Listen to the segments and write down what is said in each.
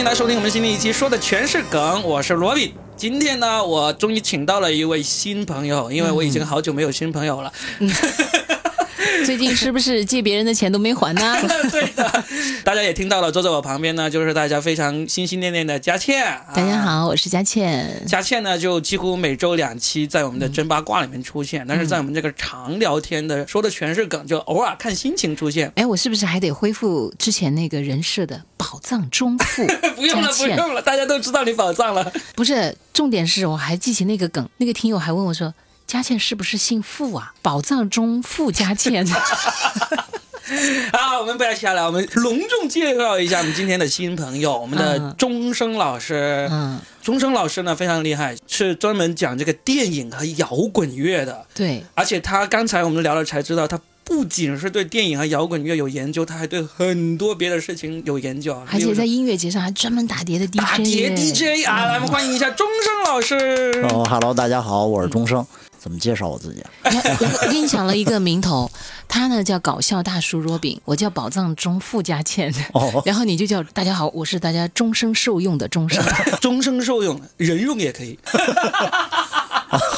欢迎来收听我们新的一期，说的全是梗，我是罗比。今天呢，我终于请到了一位新朋友，因为我已经好久没有新朋友了。最近是不是借别人的钱都没还呢？对的，大家也听到了，坐在我旁边呢，就是大家非常心心念念的佳倩。大家好，我是佳倩。佳倩呢，就几乎每周两期在我们的真八卦里面出现，但是在我们这个常聊天的说的全是梗，就偶尔看心情出现。哎，我是不是还得恢复之前那个人设的宝藏中富？不用了，不用了，大家都知道你宝藏了。不是，重点是我还记起那个梗，那个听友还问我说。佳倩是不是姓傅啊？宝藏中傅佳倩。好，我们不要瞎聊，我们隆重介绍一下我们今天的新朋友，我们的钟声老师。嗯，钟声老师呢非常厉害，是专门讲这个电影和摇滚乐的。对，而且他刚才我们聊了才知道，他不仅是对电影和摇滚乐有研究，他还对很多别的事情有研究。而且在音乐节上还专门打碟的 DJ。打碟 DJ 啊，来，我们欢迎一下钟声老师。哦哈喽，大家好，我是钟声。怎么介绍我自己？我给你想了一个名头，他呢叫搞笑大叔若饼，我叫宝藏中富家倩，然后你就叫大家好，我是大家终生受用的终生，终生受用，人用也可以。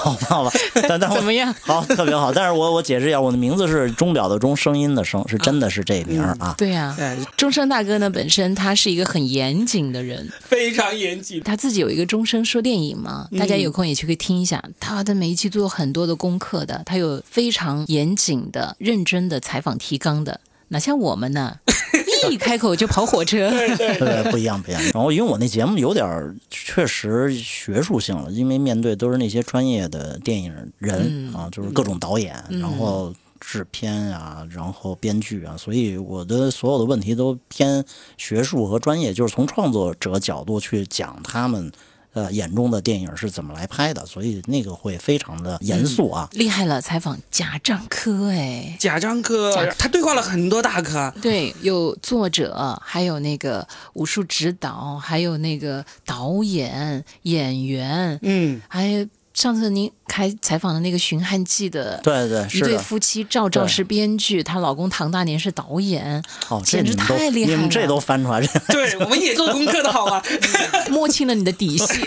好吧，好吧，但但怎么样？好，特别好。但是我我解释一下，我的名字是钟表的钟，声音的声，是真的是这名啊。对呀，钟声大哥呢，本身他是一个很严谨的人，非常严谨。他自己有一个钟声说电影嘛，大家有空也去可以听一下。他的每一期做很多的功课的，他有非常严谨的、认真的采访提纲的。哪像我们呢？一开口就跑火车，对，不一样，不一样。然后，因为我那节目有点确实学术性了，因为面对都是那些专业的电影人啊，就是各种导演，然后制片啊，然后编剧啊，所以我的所有的问题都偏学术和专业，就是从创作者角度去讲他们。呃，眼中的电影是怎么来拍的？所以那个会非常的严肃啊！厉害了，采访贾樟柯，哎，贾樟柯，他对话了很多大咖，对，有作者，还有那个武术指导，还有那个导演、演员，嗯，还有。上次您开采访的那个《寻汉记》的，对对，一对夫妻，赵赵是编剧，她老公唐大年是导演，哦，简直太厉害了！你们这都翻出来，对，我们也做功课的好吗？摸清了你的底细。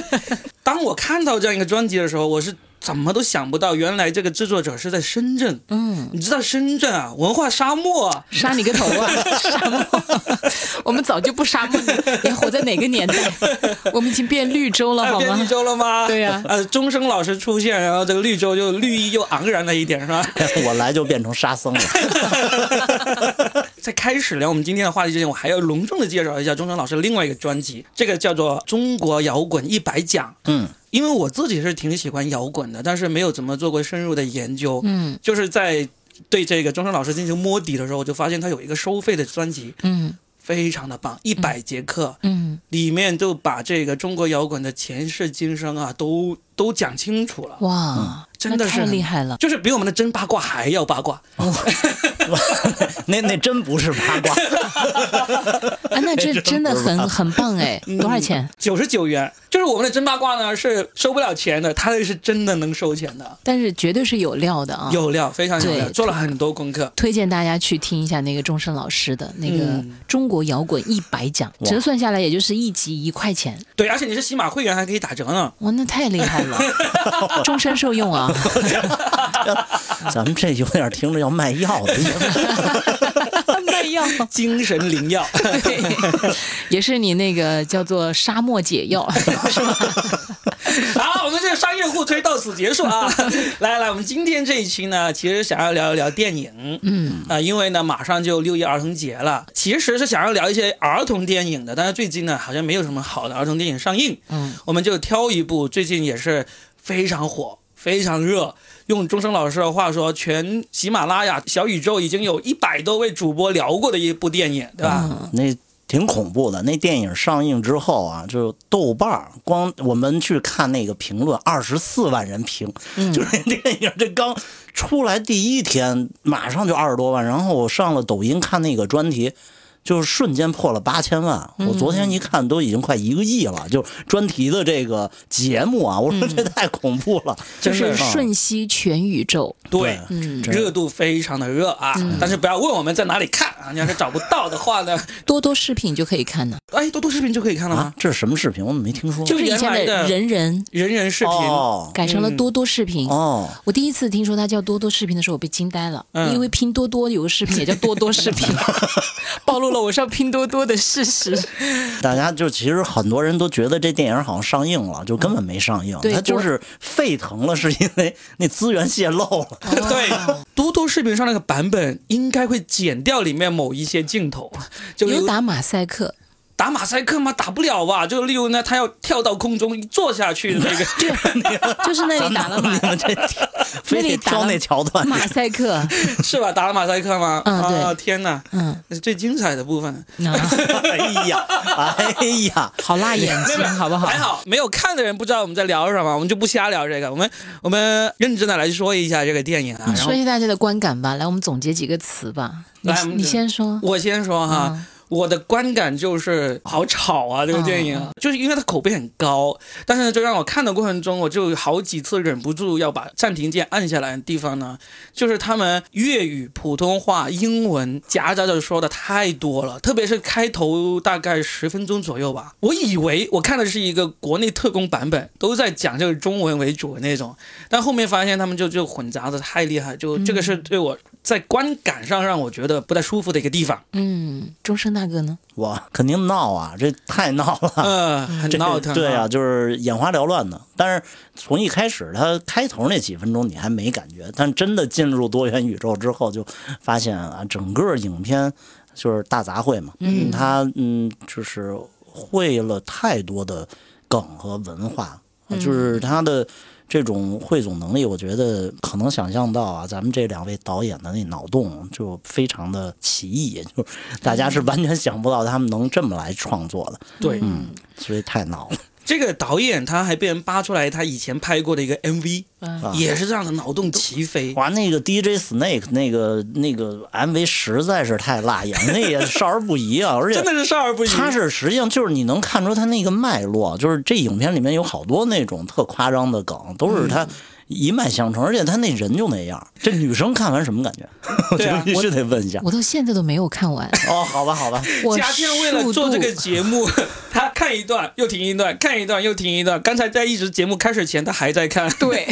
当我看到这样一个专辑的时候，我是。怎么都想不到，原来这个制作者是在深圳。嗯，你知道深圳啊，文化沙漠，杀你个头啊！沙漠，我们早就不沙漠了。你活在哪个年代？我们已经变绿洲了，好吗？变绿洲了吗？对呀。呃，钟声老师出现，然后这个绿洲就绿意又盎然了一点，是吧？我来就变成沙僧了。在开始聊我们今天的话题之前，我还要隆重的介绍一下钟声老师另外一个专辑，这个叫做《中国摇滚一百讲》。嗯。因为我自己是挺喜欢摇滚的，但是没有怎么做过深入的研究。嗯，就是在对这个钟声老师进行摸底的时候，我就发现他有一个收费的专辑，嗯，非常的棒，一百节课，嗯，里面就把这个中国摇滚的前世今生啊，都都讲清楚了。哇，真的是太厉害了，就是比我们的真八卦还要八卦。那那真不是八卦。啊，那这真的很很棒哎！多少钱？九十九元。就是我们的真八卦呢，是收不了钱的，他是真的能收钱的。但是绝对是有料的啊，有料，非常有料，做了很多功课。推荐大家去听一下那个钟声老师的那个《中国摇滚一百讲》，折算下来也就是一集一块钱。对，而且你是喜马会员还可以打折呢。哇，那太厉害了，终身受用啊！咱们这有点听着要卖药的意思。卖药，精神灵药，对，也是你那个叫做沙漠解药，是吧？好，我们这个商业互推到此结束啊！来来，我们今天这一期呢，其实想要聊一聊电影，嗯。啊，因为呢马上就六一儿童节了，其实是想要聊一些儿童电影的，但是最近呢好像没有什么好的儿童电影上映，嗯，我们就挑一部最近也是非常火、非常热。用钟声老师的话说，全喜马拉雅小宇宙已经有一百多位主播聊过的一部电影，对吧？那挺恐怖的。那电影上映之后啊，就豆瓣光我们去看那个评论，二十四万人评，就是 那电影这刚出来第一天，马上就二十多万。然后我上了抖音看那个专题。就是瞬间破了八千万，我昨天一看都已经快一个亿了。就专题的这个节目啊，我说这太恐怖了，就是瞬息全宇宙。对，热度非常的热啊！但是不要问我们在哪里看啊，啊，你要是找不到的话呢，多多视频就可以看呢。哎，多多视频就可以看了吗？这是什么视频？我怎么没听说？就是以前的人人人人视频哦改成了多多视频。哦，我第一次听说它叫多多视频的时候，我被惊呆了，因为拼多多有个视频也叫多多视频，暴露了我上拼多多的事实。大家就其实很多人都觉得这电影好像上映了，就根本没上映，对它就是沸腾了，是因为那资源泄露了。对，多多视频上那个版本应该会剪掉里面某一些镜头，就有打马赛克，打马赛克吗？打不了吧？就例如呢，他要跳到空中一坐下去的那个，就是那里打了马你们这 非得挑那桥段，马赛克，是吧？打了马赛克吗？嗯啊，天哪，嗯，那是最精彩的部分。啊 哎呀，哎呀，好辣眼睛，好不好？还好没有看的人不知道我们在聊什么，我们就不瞎聊这个。我们我们认真的来说一下这个电影啊。然后说一下大家的观感吧，来，我们总结几个词吧。你来你先说。我先说哈。嗯我的观感就是好吵啊！这个电影、啊就是因为它口碑很高，但是呢，就让我看的过程中，我就好几次忍不住要把暂停键按下来的地方呢，就是他们粤语、普通话、英文夹杂着说的太多了，特别是开头大概十分钟左右吧，我以为我看的是一个国内特工版本，都在讲这个中文为主的那种，但后面发现他们就就混杂的太厉害，就这个是对我在观感上让我觉得不太舒服的一个地方。嗯，钟声大哥呢？我肯定闹啊，这太闹了。呃，很这闹腾。对啊，，就是眼花缭乱的。但是从一开始，他开头那几分钟你还没感觉，但真的进入多元宇宙之后，就发现啊，整个影片就是大杂烩嘛。嗯，他嗯就是会了太多的梗和文化，就是他的。这种汇总能力，我觉得可能想象到啊，咱们这两位导演的那脑洞就非常的奇异，就大家是完全想不到他们能这么来创作的，对，嗯，所以太闹了。这个导演他还被人扒出来，他以前拍过的一个 MV，、啊也是这样的脑洞齐飞。哇，那个 DJ Snake 那个那个 MV 实在是太辣眼，那也少儿不宜啊，而且真的是少儿不宜。他是实际上就是你能看出他那个脉络，就是这影片里面有好多那种特夸张的梗，都是他一脉相承，而且他那人就那样。这女生看完什么感觉？我觉得必须得问一下。我到现在都没有看完。哦，好吧，好吧，我嘉天为了做这个节目，他看一段又停一段，看一段又停一段。刚才在一直节目开始前，他还在看。对，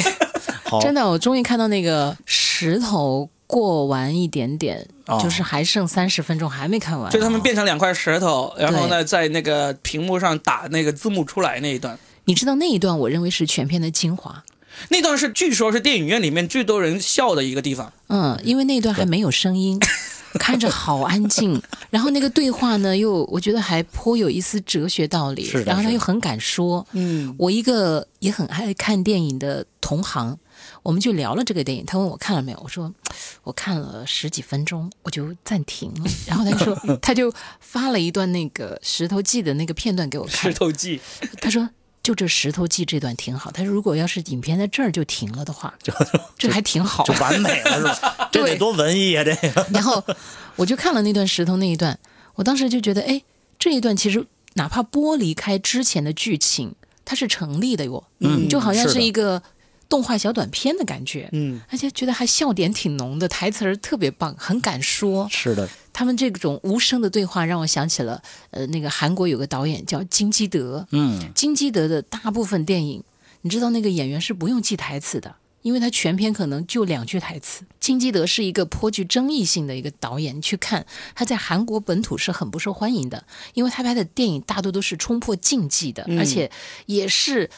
真的，我终于看到那个石头过完一点点，哦就是还剩三十分钟还没看完。就他们变成两块石头，然后呢，在那个屏幕上打那个字幕出来那一段，你知道那一段，我认为是全片的精华。那段是据说是电影院里面最多人笑的一个地方。嗯，因为那段还没有声音，看着好安静。然后那个对话呢，又我觉得还颇有一丝哲学道理是的，然后他又很敢说。嗯，我一个也很爱看电影的同行，我们就聊了这个电影。他问我看了没有，我说我看了十几分钟，我就暂停了。然后他就说，他就发了一段那个《石头记》的那个片段给我看石。头记，他说。就这《石头记》这段挺好，他说如果要是影片在这儿就停了的话，就这还挺好就。完美了是吧？这得多文艺啊！这个然后我就看了那段石头那一段，我当时就觉得，哎，这一段其实哪怕剥离开之前的剧情，它是成立的哟，嗯就好像是一个动画小短片的感觉，嗯，而且觉得还笑点挺浓的，台词儿特别棒，很敢说。是的，他们这种无声的对话让我想起了，呃，那个韩国有个导演叫金基德，嗯，金基德的大部分电影，你知道那个演员是不用记台词的，因为他全片可能就两句台词。金基德是一个颇具争议性的一个导演，你去看他在韩国本土是很不受欢迎的，因为他拍的电影大多都是冲破禁忌的，而且也是。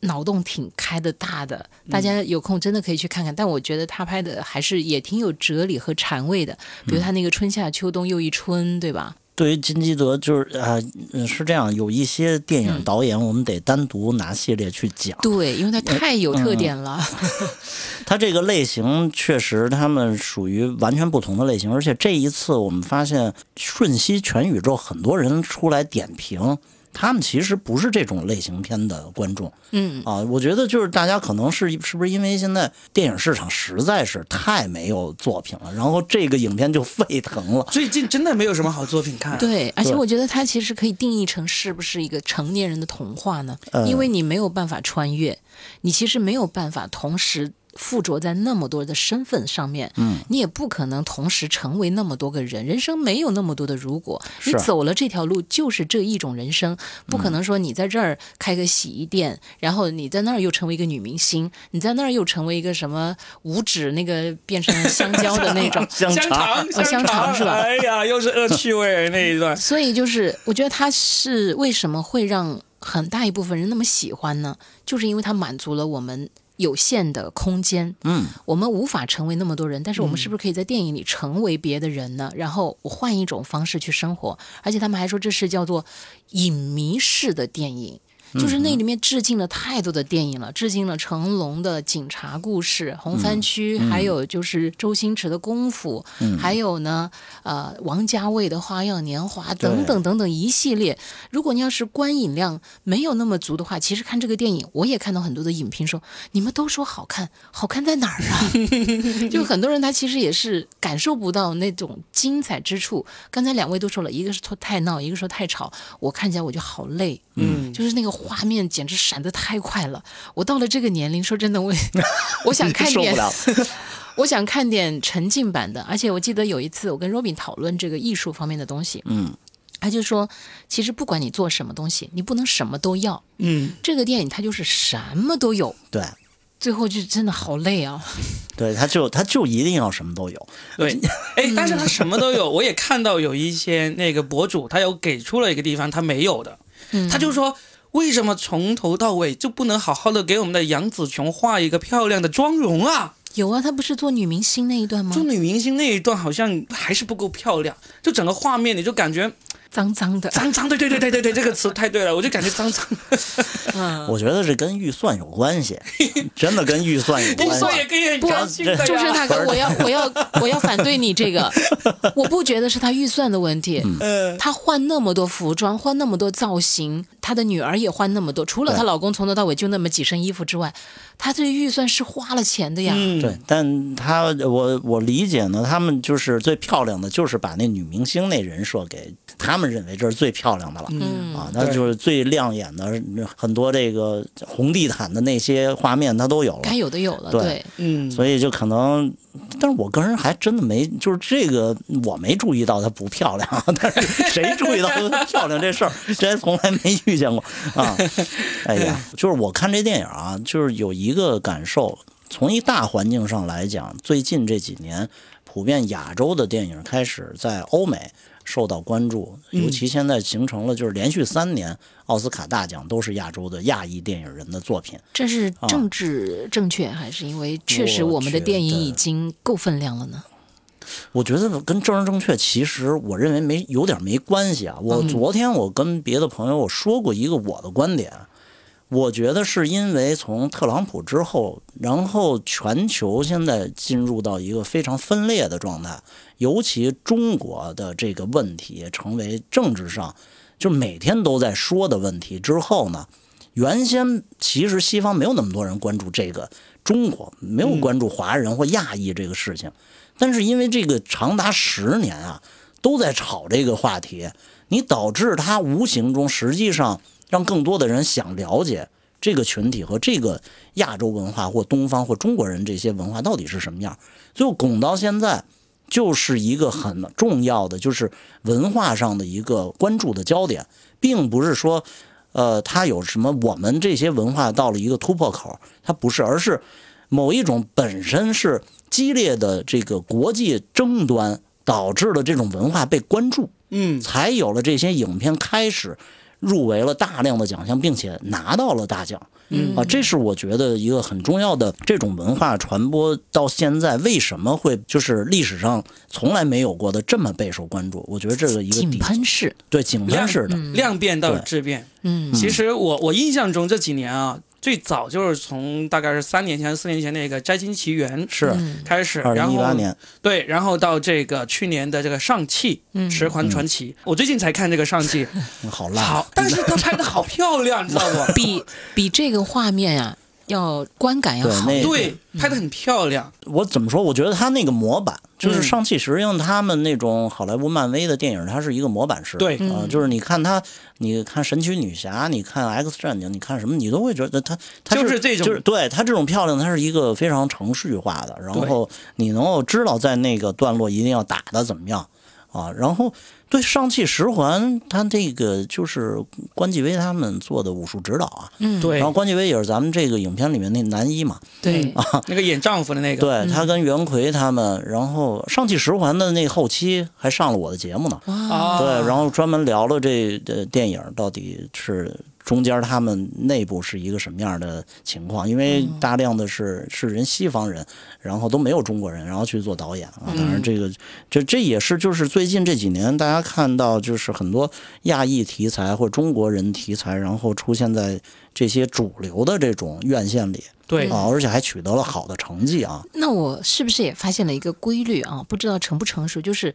脑洞挺开的大的，大家有空真的可以去看看。但我觉得他拍的还是也挺有哲理和禅味的，比如他那个春夏秋冬又一春，对吧？对于金基德，就是啊、呃，是这样，有一些电影导演，我们得单独拿系列去讲。对，因为他太有特点了。他这个类型确实，他们属于完全不同的类型，而且这一次我们发现，瞬息全宇宙很多人出来点评。他们其实不是这种类型片的观众，嗯啊，我觉得就是大家可能是是不是因为现在电影市场实在是太没有作品了，然后这个影片就沸腾了。最近真的没有什么好作品看。，对，而且我觉得它其实可以定义成是不是一个成年人的童话呢？呃因为你没有办法穿越，你其实没有办法同时附着在那么多的身份上面，嗯，你也不可能同时成为那么多个人，人生没有那么多的如果，你走了这条路就是这一种人生，不可能说你在这儿开个洗衣店，然后你在那儿又成为一个女明星，你在那儿又成为一个什么五指那个变成香蕉的那种 香肠，香肠是吧？哎呀，又是恶趣味那一段。所以就是，我觉得他是为什么会让很大一部分人那么喜欢呢？就是因为他满足了我们。有限的空间，嗯，我们无法成为那么多人，但是我们是不是可以在电影里成为别的人呢？然后我换一种方式去生活，而且他们还说这是叫做影迷式的电影。就是那里面致敬了太多的电影了，致敬了成龙的警察故事、红番区，还有就是周星驰的功夫，还有呢，呃，王家卫的花样年华等等等等一系列。如果你要是观影量没有那么足的话，其实看这个电影，我也看到很多的影评说，你们都说好看，好看在哪儿啊？就很多人他其实也是感受不到那种精彩之处。刚才两位都说了，一个是说太闹，一个说太吵，我看起来我就好累，嗯，就是那个。画面简直闪得太快了！我到了这个年龄，说真的，我 我想看点，我想看点沉浸版的。而且我记得有一次，我跟 Robin 讨论这个艺术方面的东西，嗯，他就说，其实不管你做什么东西，你不能什么都要，嗯，这个电影它就是什么都有，对，最后就真的好累啊，对，他就他就一定要什么都有，对，哎，但是他什么都有，我也看到有一些那个博主，他有给出了一个地方他没有的，他就说。为什么从头到尾就不能好好的给我们的杨紫琼画一个漂亮的妆容啊？有啊，她不是做女明星那一段吗？做女明星那一段好像还是不够漂亮，就整个画面你就感觉。脏脏的，脏脏的，对对对对对，这个词太对了，我就感觉脏脏。嗯，我觉得这跟预算有关系，真的跟预算有关系。预算也可以，不，就是大哥，我要我要我要反对你这个，我不觉得是他预算的问题。嗯，他换那么多服装，换那么多造型，他的女儿也换那么多，除了她老公从头到尾就那么几身衣服之外。他这预算是花了钱的呀，对，但他我我理解呢，他们就是最漂亮的，就是把那女明星那人设给他们认为这是最漂亮的了，啊，那就是最亮眼的，很多这个红地毯的那些画面它都有了，该有的有了，对，嗯，所以就可能。但是我个人还真的没，就是这个我没注意到它不漂亮，但是谁注意到它漂亮这事儿，这还从来没遇见过啊！哎呀，就是我看这电影啊，就是有一个感受，从一大环境上来讲，最近这几年，普遍亚洲的电影开始在欧美。受到关注，尤其现在形成了，就是连续三年奥斯卡大奖都是亚洲的亚裔电影人的作品。这是政治正确，还是因为确实我们的电影已经够分量了呢？我觉得跟政治正确，其实我认为没有点没关系啊。我昨天我跟别的朋友我说过一个我的观点。我觉得是因为从特朗普之后，然后全球现在进入到一个非常分裂的状态，尤其中国的这个问题成为政治上就每天都在说的问题之后呢，原先其实西方没有那么多人关注这个中国，没有关注华人或亚裔这个事情，但是因为这个长达十年啊都在炒这个话题，你导致它无形中实际上。让更多的人想了解这个群体和这个亚洲文化或东方或中国人这些文化到底是什么样，最后拱到现在就是一个很重要的，就是文化上的一个关注的焦点，并不是说，呃，它有什么我们这些文化到了一个突破口，它不是，而是某一种本身是激烈的这个国际争端导致了这种文化被关注，嗯，才有了这些影片开始。入围了大量的奖项，并且拿到了大奖，嗯啊，这是我觉得一个很重要的这种文化传播到现在为什么会就是历史上从来没有过的这么备受关注？我觉得这个一个井喷式，对井喷式的量变到质变。嗯，其实我我印象中这几年啊。最早就是从大概是三年前、四年前那个《摘金奇缘》是开始，然后对，然后到这个去年的这个《上汽十环传奇》，我最近才看这个《上汽》，好烂，好，但是他拍的好漂亮，你知道不？比比这个画面呀。要观感要好。对那对，拍的很漂亮。我怎么说？我觉得他那个模板就是嗯上汽实用他们那种好莱坞、漫威的电影，它是一个模板式的。对啊、就是你看他，你看神奇女侠，你看 X 战警，你看什么，你都会觉得他他就是这种就是对他这种漂亮，它是一个非常程序化的，然后你能够知道在那个段落一定要打的怎么样啊，然后。对上汽十环，他这个就是关继威他们做的武术指导啊，嗯，对然后关继威也是咱们这个影片里面那男一嘛，对啊，那个演丈夫的那个，对他跟袁奎他们，然后上汽十环的那后期还上了我的节目呢，啊，对，然后专门聊了这呃电影到底是中间他们内部是一个什么样的情况，因为大量的是是人西方人，然后都没有中国人，然后去做导演啊，当然这个这这也是就是最近这几年大家看到就是很多亚裔题材或中国人题材，然后出现在这些主流的这种院线里对啊，而且还取得了好的成绩啊。那我是不是也发现了一个规律啊？不知道成不成熟，就是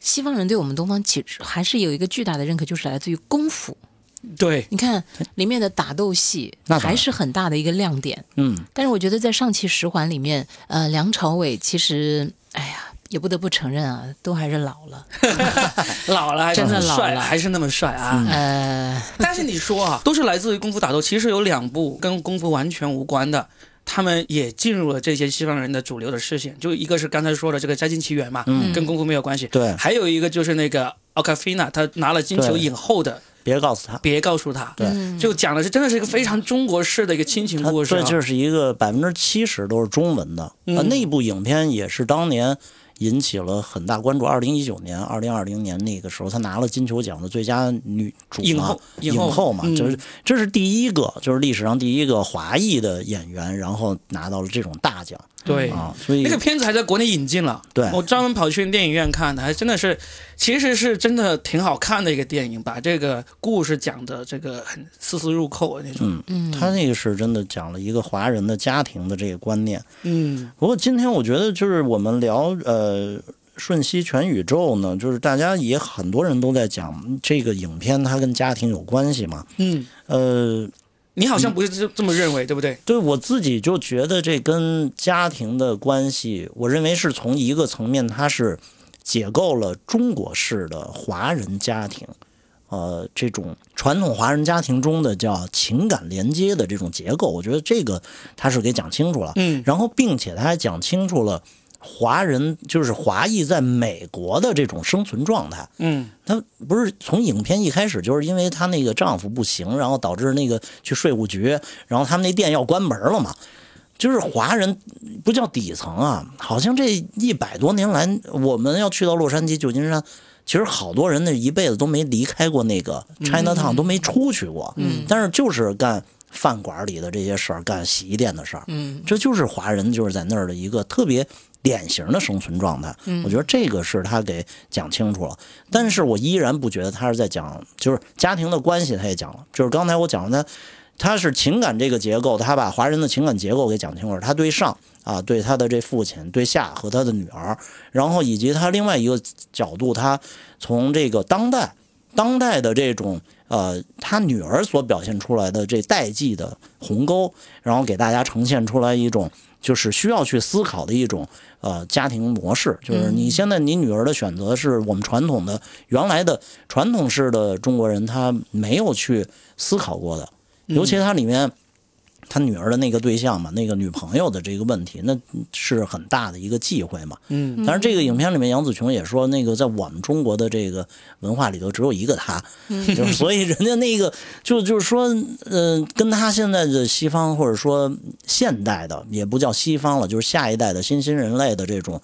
西方人对我们东方其实还是有一个巨大的认可，就是来自于功夫。对，你看里面的打斗戏那还是很大的一个亮点。嗯，但是我觉得在上汽十环里面，呃，梁朝伟其实，哎呀，也不得不承认啊，都还是老了。老了还是真的帅，老了还是那么帅啊。呃，但是你说啊，都是来自于功夫打斗，其实有两部跟功夫完全无关的。他们也进入了这些西方人的主流的视线，就一个是刚才说的这个《摘金奇缘》嘛，嗯跟功夫没有关系。对还有一个就是那个奥卡菲娜，她拿了金球影后的，别告诉他。别告诉他。对就讲的是真的是一个非常中国式的一个亲情故事、啊。这就是一个百分之七十都是中文的。那部影片也是当年引起了很大关注。二零一九年、二零二零年那个时候，他拿了金球奖的最佳女主影后，影影后嘛，嗯就是这是第一个，就是历史上第一个华裔的演员，然后拿到了这种大奖对。啊，所以那个片子还在国内引进了，对我专门跑去电影院看的，还真的是，其实是真的挺好看的一个电影，把这个故事讲的这个很丝丝入扣的那种。嗯嗯，他那个是真的讲了一个华人的家庭的这个观念。嗯不过今天我觉得就是我们聊呃《瞬息全宇宙》呢，就是大家也很多人都在讲这个影片它跟家庭有关系嘛。嗯，呃，你好像不是这这么认为，对不对？对我自己就觉得这跟家庭的关系，我认为是从一个层面，它是解构了中国式的华人家庭。呃，这种传统华人家庭中的叫情感连接的这种结构，我觉得这个他是给讲清楚了。嗯然后并且他还讲清楚了华人就是华裔在美国的这种生存状态。嗯她不是从影片一开始就是因为她那个丈夫不行，然后导致那个去税务局，然后他们那店要关门了嘛。就是华人不叫底层啊，好像这一百多年来，我们要去到洛杉矶、旧金山，其实好多人那一辈子都没离开过那个 China Town，、都没出去过。嗯但是就是干饭馆里的这些事儿，干洗衣店的事儿。嗯这就是华人就是在那儿的一个特别典型的生存状态。嗯我觉得这个是他给讲清楚了，但是我依然不觉得他是在讲就是家庭的关系，他也讲了，就是刚才我讲的他。他是情感这个结构，他把华人的情感结构给讲清楚。他对上啊，对他的这父亲，对下和他的女儿，然后以及他另外一个角度，他从这个当代当代的这种呃，他女儿所表现出来的这代际的鸿沟，然后给大家呈现出来一种就是需要去思考的一种呃家庭模式，就是你现在你女儿的选择是我们传统的原来的传统式的中国人他没有去思考过的，尤其它里面。他女儿的那个对象嘛，那个女朋友的这个问题，那是很大的一个忌讳嘛。嗯但是这个影片里面，杨紫琼也说，那个在我们中国的这个文化里头，只有一个他，就是所以人家那个就就是说，呃，跟他现在的西方或者说现代的，也不叫西方了，就是下一代的新兴人类的这种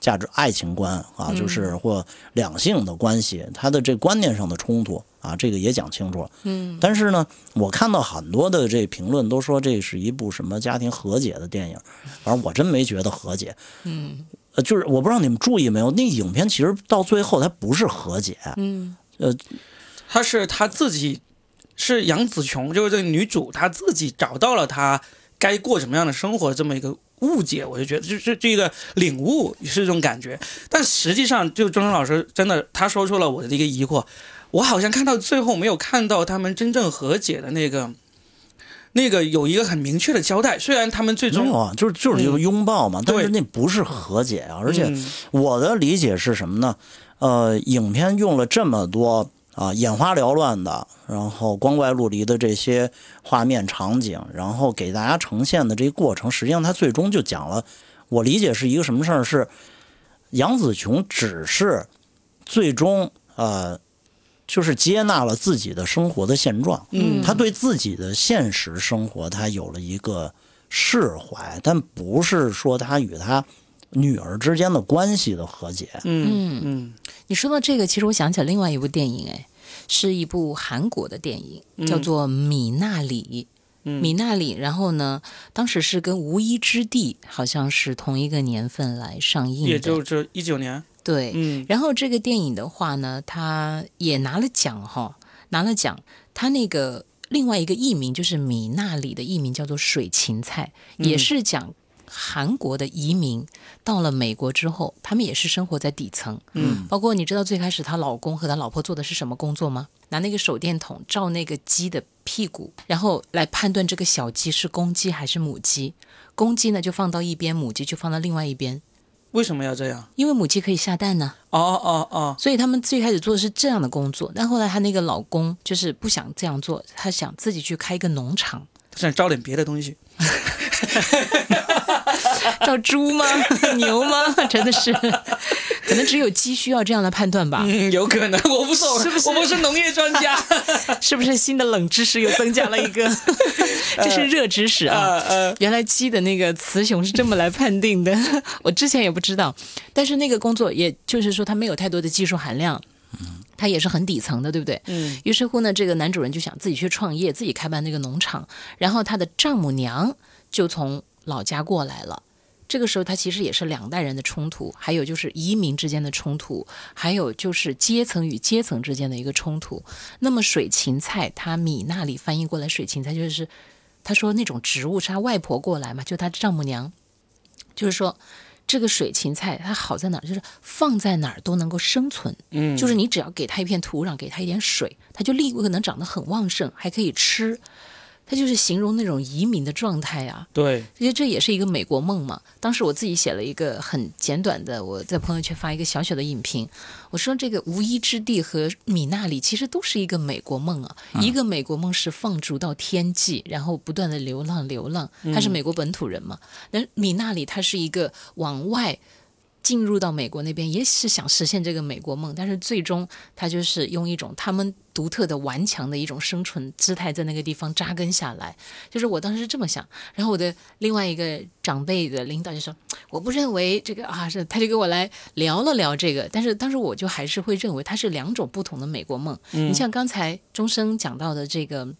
价值爱情观啊，就是或两性的关系，他的这观念上的冲突啊，这个也讲清楚了。嗯。但是呢，我看到很多的这评论都说这是一部什么家庭和解的电影，反正我真没觉得和解。嗯。呃，就是我不知道你们注意没有，那影片其实到最后它不是和解，嗯。呃，他是他自己，是杨紫琼，就是这个女主，她自己找到了她该过什么样的生活这么一个误解，我就觉得就是这个领悟是这种感觉。但实际上，就钟声老师真的他说出了我的一个疑惑，我好像看到最后没有看到他们真正和解的那个那个有一个很明确的交代，虽然他们最终没有啊，就是就是一个拥抱嘛，但是那不是和解啊。而且嗯我的理解是什么呢？呃，影片用了这么多啊眼花缭乱的，然后光怪陆离的这些画面场景，然后给大家呈现的这个过程，实际上它最终就讲了，我理解是一个什么事儿？是杨子琼只是最终呃。就是接纳了自己的生活的现状，嗯他对自己的现实生活，他有了一个释怀，但不是说他与他女儿之间的关系的和解。嗯嗯你说到这个，其实我想起来另外一部电影，哎，是一部韩国的电影，叫做《米娜里》。米娜里，然后呢，当时是跟《无依之地》好像是同一个年份来上映的，也就是一九年，对。嗯然后这个电影的话呢，他也拿了奖哈，拿了奖。他那个另外一个艺名就是米娜里的艺名叫做《水芹菜》，也是讲韩国的移民到了美国之后，他们也是生活在底层。嗯，包括你知道最开始她老公和她老婆做的是什么工作吗？拿那个手电筒照那个鸡的屁股，然后来判断这个小鸡是公鸡还是母鸡。公鸡呢就放到一边，母鸡就放到另外一边，为什么要这样？因为母鸡可以下蛋呢、哦哦哦，所以他们最开始做的是这样的工作，但后来她那个老公就是不想这样做，他想自己去开一个农场，他想招点别的东西。照猪吗？牛吗？真的是，可能只有鸡需要这样的判断吧？嗯，有可能，我不懂，是不是我不是农业专家。是不是新的冷知识又增加了一个？这是热知识啊！呃呃，原来鸡的那个雌雄是这么来判定的，我之前也不知道。但是那个工作，也就是说，它没有太多的技术含量，它也是很底层的，对不对？嗯。于是乎呢，这个男主人就想自己去创业，自己开办那个农场，然后他的丈母娘就从老家过来了。这个时候，他其实也是两代人的冲突，还有就是移民之间的冲突，还有就是阶层与阶层之间的一个冲突。那么水芹菜，他米那里翻译过来，水芹菜就是他说那种植物是他外婆过来嘛，就他丈母娘，就是说这个水芹菜它好在哪儿，就是放在哪儿都能够生存，嗯，就是你只要给它一片土壤，给它一点水，它就立刻能长得很旺盛，还可以吃。它就是形容那种移民的状态啊，对，其实这也是一个美国梦嘛。当时我自己写了一个很简短的，我在朋友圈发一个小小的影评，我说这个无依之地和米那里其实都是一个美国梦啊。一个美国梦是放逐到天际，然后不断的流浪流浪，他是美国本土人嘛。那米那里他是一个往外。进入到美国那边也是想实现这个美国梦，但是最终他就是用一种他们独特的顽强的一种生存姿态在那个地方扎根下来。就是我当时是这么想，然后我的另外一个长辈的领导就说，我不认为这个啊是，他就跟我来聊了聊这个，但是当时我就还是会认为它是两种不同的美国梦。你像刚才钟声讲到的这个，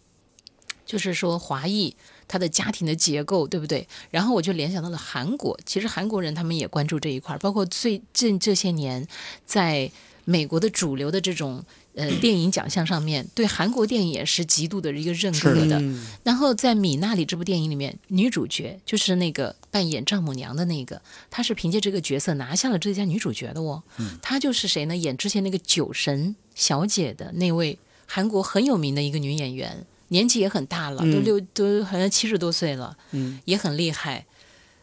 就是说华裔。他的家庭的结构，对不对？然后我就联想到了韩国，其实韩国人他们也关注这一块，包括最近这些年，在美国的主流的这种呃电影奖项上面，对韩国电影也是极度的一个认可是的。嗯然后在《米娜里》这部电影里面，女主角就是那个扮演丈母娘的那个，她是凭借这个角色拿下了最佳女主角的哦。她就是谁呢？演之前那个酒神小姐的那位韩国很有名的一个女演员。年纪也很大了，都六都好像七十多岁了，嗯，也很厉害，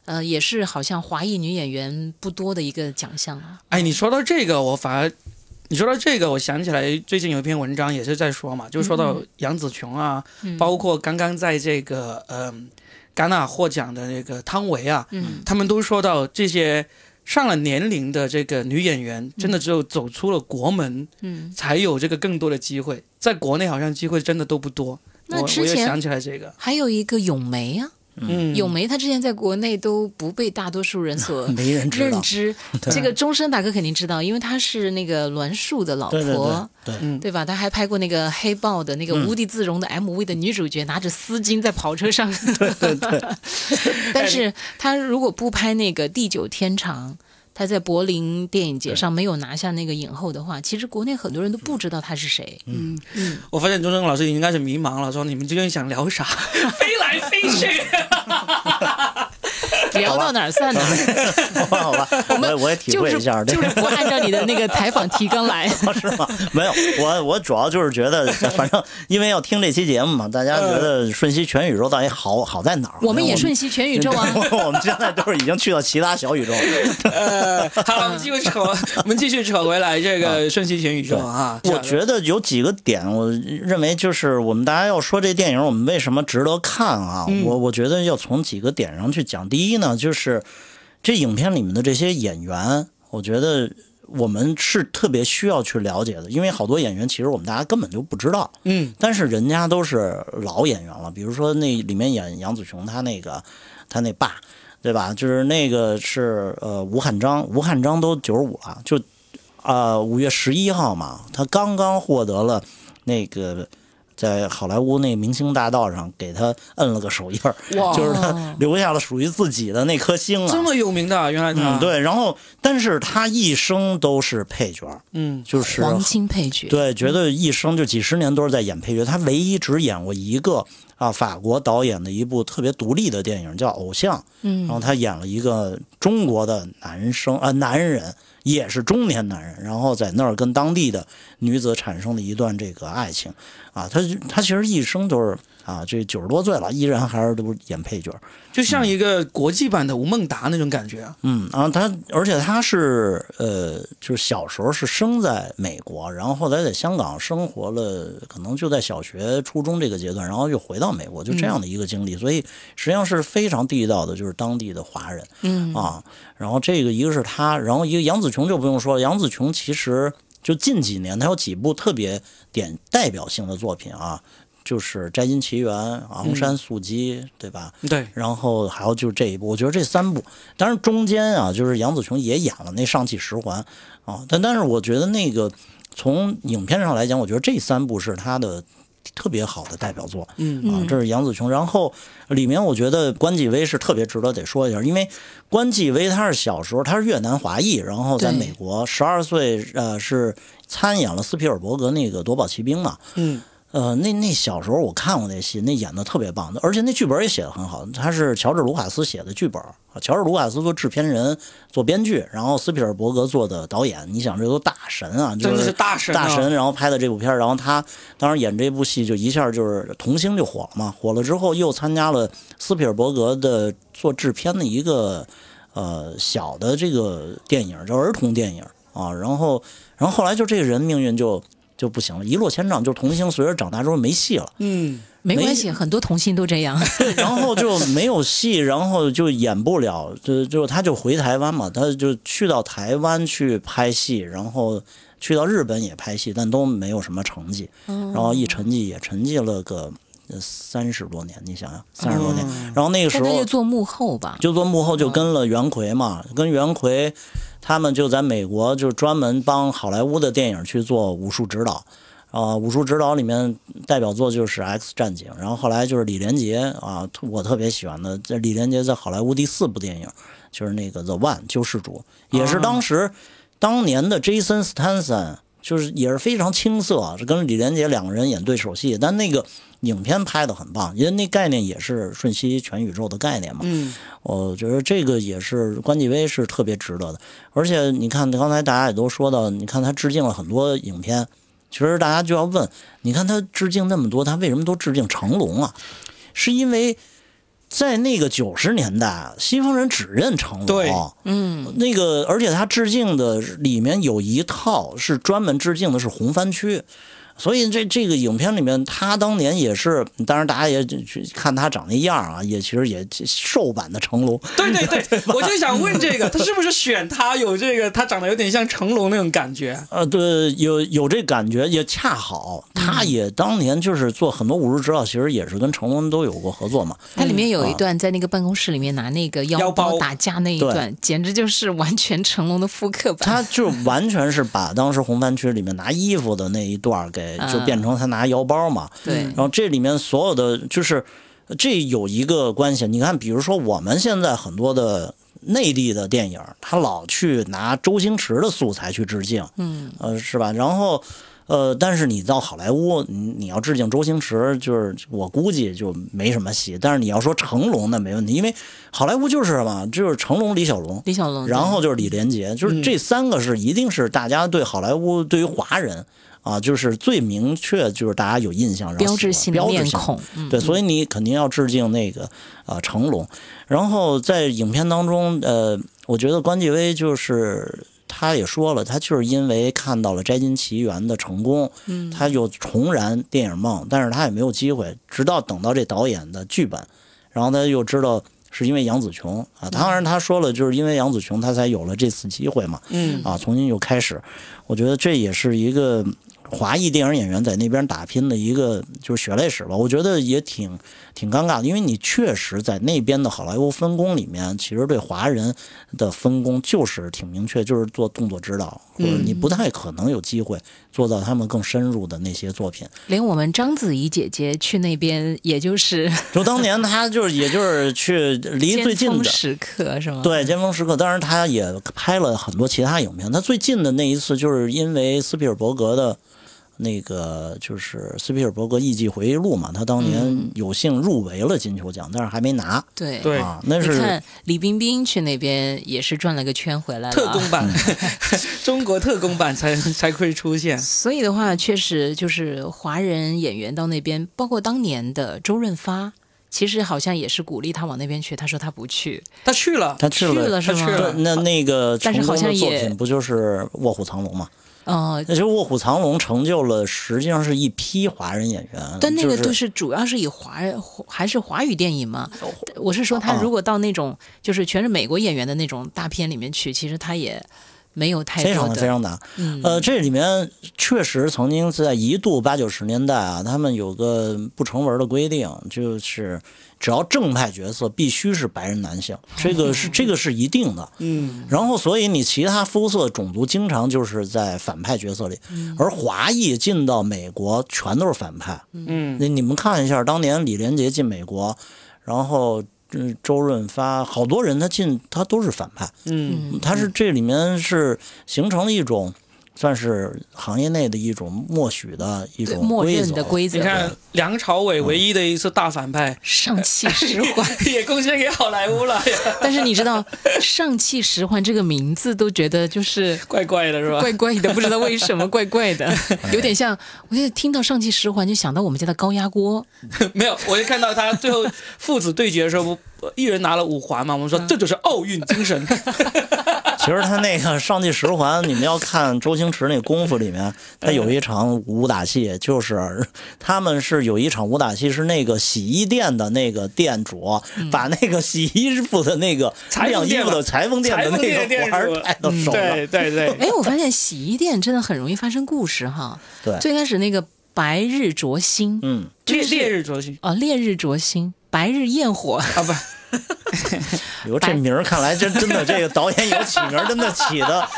呃，也是好像华裔女演员不多的一个奖项啊。哎，你说到这个，我反而，你说到这个，我想起来最近有一篇文章也是在说嘛，就说到杨紫琼啊，包括刚刚在这个嗯、戛纳获奖的那个汤唯啊，嗯他们都说到这些上了年龄的这个女演员，真的只有走出了国门，嗯，才有这个更多的机会，在国内好像机会真的都不多。那我我也之前想起来这个，还有一个咏梅啊，嗯，咏梅她之前在国内都不被大多数人所 没人。认知，这个钟声大哥肯定知道，因为她是那个栾树的老婆。对对对对吧？她还拍过那个黑豹的那个无地自容的 MV 的女主角，拿着丝巾在跑车上。对 对对。但是她如果不拍那个《地久天长》，她在柏林电影节上没有拿下那个影后的话，其实国内很多人都不知道他是谁。嗯我发现钟声老师已经开始迷茫了，说你们究竟想聊啥？飞来飞去。聊到哪儿算哪儿。好吧，我们我也体会一下，就是不按照你的那个采访提纲来，是吗？没有，我我主要就是觉得，反正因为要听这期节目嘛，大家觉得瞬息全宇宙到底好好在哪儿？我们也瞬息全宇宙啊！我们现在都是已经去到其他小宇宙。呃，好，我们继续扯，我们继续扯回来这个瞬息全宇宙啊。我觉得有几个点，我认为就是我们大家要说这电影，我们为什么值得看啊？我我觉得要从几个点上去讲。第一呢，就是这影片里面的这些演员，我觉得我们是特别需要去了解的，因为好多演员其实我们大家根本就不知道。嗯，但是人家都是老演员了，比如说那里面演杨紫琼，他那个他那爸，对吧？就是那个是呃吴汉章，吴汉章都九十五了，就啊五月十一号嘛，他刚刚获得了那个。在好莱坞那明星大道上给他摁了个手印儿，就是他留下了属于自己的那颗星啊！这么有名的，原来他。对，然后但是他一生都是配角，嗯，就是黄金配角，对，觉得一生就几十年都是在演配角，他唯一只演过一个啊法国导演的一部特别独立的电影叫《偶像》，嗯，然后他演了一个中国的男生啊男人。也是中年男人，然后在那儿跟当地的女子产生了一段这个爱情，啊，他他其实一生都是啊，这九十多岁了，依然还是都演配角，就像一个国际版的吴孟达那种感觉。嗯啊，他而且他是呃，就是小时候是生在美国，然后后来在香港生活了，可能就在小学、初中这个阶段，然后又回到美国，就这样的一个经历，所以实际上是非常地道的，就是当地的华人。嗯啊。然后这个一个是他，然后一个杨紫琼就不用说了。杨紫琼其实就近几年，他有几部特别点代表性的作品啊，就是《摘金奇缘》《昂山素姬》，对吧？对。然后还有就是这一部，我觉得这三部，当然中间啊，就是杨紫琼也演了那《上汽十环》啊，但但是我觉得那个从影片上来讲，我觉得这三部是他的。特别好的代表作，嗯。啊，这是杨紫琼。然后里面我觉得关继威是特别值得得说一下，因为关继威他是小时候他是越南华裔，然后在美国十二岁呃是参演了斯皮尔伯格那个夺宝奇兵嘛，嗯。呃，那那小时候我看过那戏，那演的特别棒的，而且那剧本也写的很好。他是乔治·卢卡斯写的剧本，乔治·卢卡斯做制片人、做编剧，然后斯皮尔伯格做的导演。你想，这都大神啊，真的是大神，大神。然后拍的这部片然后他当时演这部戏就一下就是童星就火了嘛。火了之后又参加了斯皮尔伯格的做制片的一个呃小的这个电影，叫儿童电影啊。然后，然后后来就这个人命运就。就不行了，一落千丈。就是童星随着长大之后没戏了，嗯，没关系，很多童星都这样。对，然后就没有戏，然后就演不了，就就他就回台湾嘛，他就去到台湾去拍戏，然后去到日本也拍戏，但都没有什么成绩。然后一沉寂也沉寂了个三十多年，你想想，三十多年。然后那个时候就做幕后吧，就做幕后，就跟了袁奎嘛，跟袁奎。他们就在美国，就专门帮好莱坞的电影去做武术指导，啊，武术指导里面代表作就是《X 战警》，然后后来就是李连杰啊，我特别喜欢的，这李连杰在好莱坞第四部电影就是那个《The One》救世主，也是当时当年的 Jason Statham，就是也是非常青涩，是跟李连杰两个人演对手戏，但那个。影片拍的很棒，因为那概念也是瞬息全宇宙的概念嘛。嗯，我觉得这个也是关继威是特别值得的。而且你看，刚才大家也都说到，你看他致敬了很多影片，其实大家就要问，你看他致敬那么多，他为什么都致敬成龙啊？是因为在那个九十年代，西方人只认成龙。对，嗯，那个而且他致敬的里面有一套是专门致敬的是红番区。所以这这个影片里面，他当年也是，当然大家也去看他长那样啊，也其实也瘦版的成龙。对对对，我就想问这个，他是不是选他有这个，他长得有点像成龙那种感觉？呃，对，有有这感觉，也恰好，他也当年就是做很多武术指导，其实也是跟成龙都有过合作嘛。他里面有一段在那个办公室里面拿那个腰包打架那一段，简直就是完全成龙的复刻版。他就完全是把当时红番区里面拿衣服的那一段给。就变成他拿腰包嘛，对。然后这里面所有的就是，这有一个关系。你看，比如说我们现在很多的内地的电影，他老去拿周星驰的素材去致敬，嗯，呃，是吧？然后，呃，但是你到好莱坞，你你要致敬周星驰，就是我估计就没什么戏。但是你要说成龙，那没问题，因为好莱坞就是什么，就是成龙、李小龙，李小龙，然后就是李连杰，就是这三个是一定是大家对好莱坞对于华人。啊，就是最明确，就是大家有印象，然后标志性标志性，对，所以你肯定要致敬那个啊成龙。然后在影片当中，呃，我觉得关继威就是他也说了，他就是因为看到了《摘金奇缘》的成功，嗯，他又重燃电影梦，但是他也没有机会，直到等到这导演的剧本，然后他又知道。是因为杨紫琼啊，当然他说了，就是因为杨紫琼，他才有了这次机会嘛。嗯，啊，重新又开始，我觉得这也是一个华裔电影演员在那边打拼的一个就是血泪史吧。我觉得也挺。挺尴尬的，因为你确实在那边的好莱坞分工里面，其实对华人的分工就是挺明确，就是做动作指导，或者你不太可能有机会做到他们更深入的那些作品。连我们章子怡姐姐去那边，也就是 就当年她就是也就是去离最近的时刻是吗？对，尖峰时刻。当然，她也拍了很多其他影片。她最近的那一次，就是因为斯皮尔伯格的。那个就是斯皮尔伯格《艺伎回忆录》嘛，他当年有幸入围了金球奖，但是还没拿。对对啊，那是你看李冰冰去那边也是转了个圈回来了，特工版，中国特工版才才会出现。所以的话，确实就是华人演员到那边，包括当年的周润发，其实好像也是鼓励他往那边去。他说他不去，他去了，他去了，他去了。那那个但是好像作品不就是《卧虎藏龙》吗？哦，那就《卧虎藏龙》成就了，实际上是一批华人演员。但那个就是主要是以华人还是华语电影嘛？我是说，他如果到那种就是全是美国演员的那种大片里面去，其实他也没有太非常非常难。呃，这里面确实曾经在一度八九十年代啊，他们有个不成文的规定，就是。只要正派角色必须是白人男性，这个是这个是一定的。嗯，然后所以你其他肤色种族经常就是在反派角色里，而华裔进到美国全都是反派。嗯，那你们看一下，当年李连杰进美国，然后嗯周润发，好多人他进他都是反派。嗯，他是这里面是形成了一种。算是行业内的一种默许的一种默认的规则。你看梁朝伟唯一的一次大反派 上汽十环 也贡献给好莱坞了。但是你知道上汽十环这个名字都觉得就是怪怪的，是吧？怪怪的，不知道为什么怪怪的，有点像。我现在听到上汽十环就想到我们家的高压锅。没有，我就看到他最后父子对决的时候，一人拿了五环嘛。我们说这就是奥运精神。其实他那个上帝十环，你们要看周星驰那功夫里面，他有一场武打戏，就是 他们是有一场武打戏，是那个洗衣店的那个店主把那个洗衣服的那个晾衣服的裁缝店的那个环带到手上。对对对。哎，我发现洗衣店真的很容易发生故事哈。对。最开始那个白日灼心，嗯，烈烈日灼心哦，烈日灼心，白日焰火啊不。哟，这名儿看来真真的，这个导演有起名真的起的，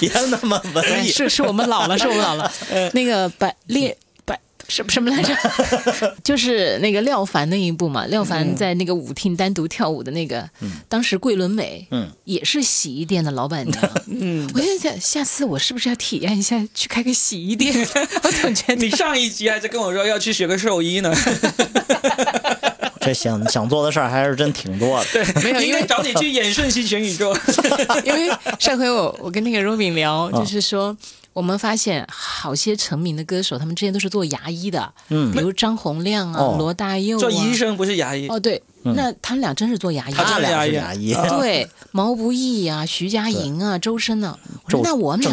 别那么文艺。是是我们老了，是我们老了。那个白列白什么什么来着？就是那个廖凡那一部嘛。廖凡在那个舞厅单独跳舞的那个，当时桂纶镁嗯也是洗衣店的老板娘。嗯，我在想，下次我是不是要体验一下去开个洗衣店？我总觉得你上一集还在跟我说要去学个兽医呢。这想想做的事儿还是真挺多的。对，没有，因为找你去演瞬息全宇宙。因为上回我我跟那个 Robin 聊，就是说我们发现好些成名的歌手，他们之前都是做牙医的，嗯，比如张洪亮啊、罗大佑啊。做医生不是牙医。哦，对，那他们俩真是做牙医。他俩是牙医。对，毛不易啊、徐佳莹啊、周深呢。我说那我们俩，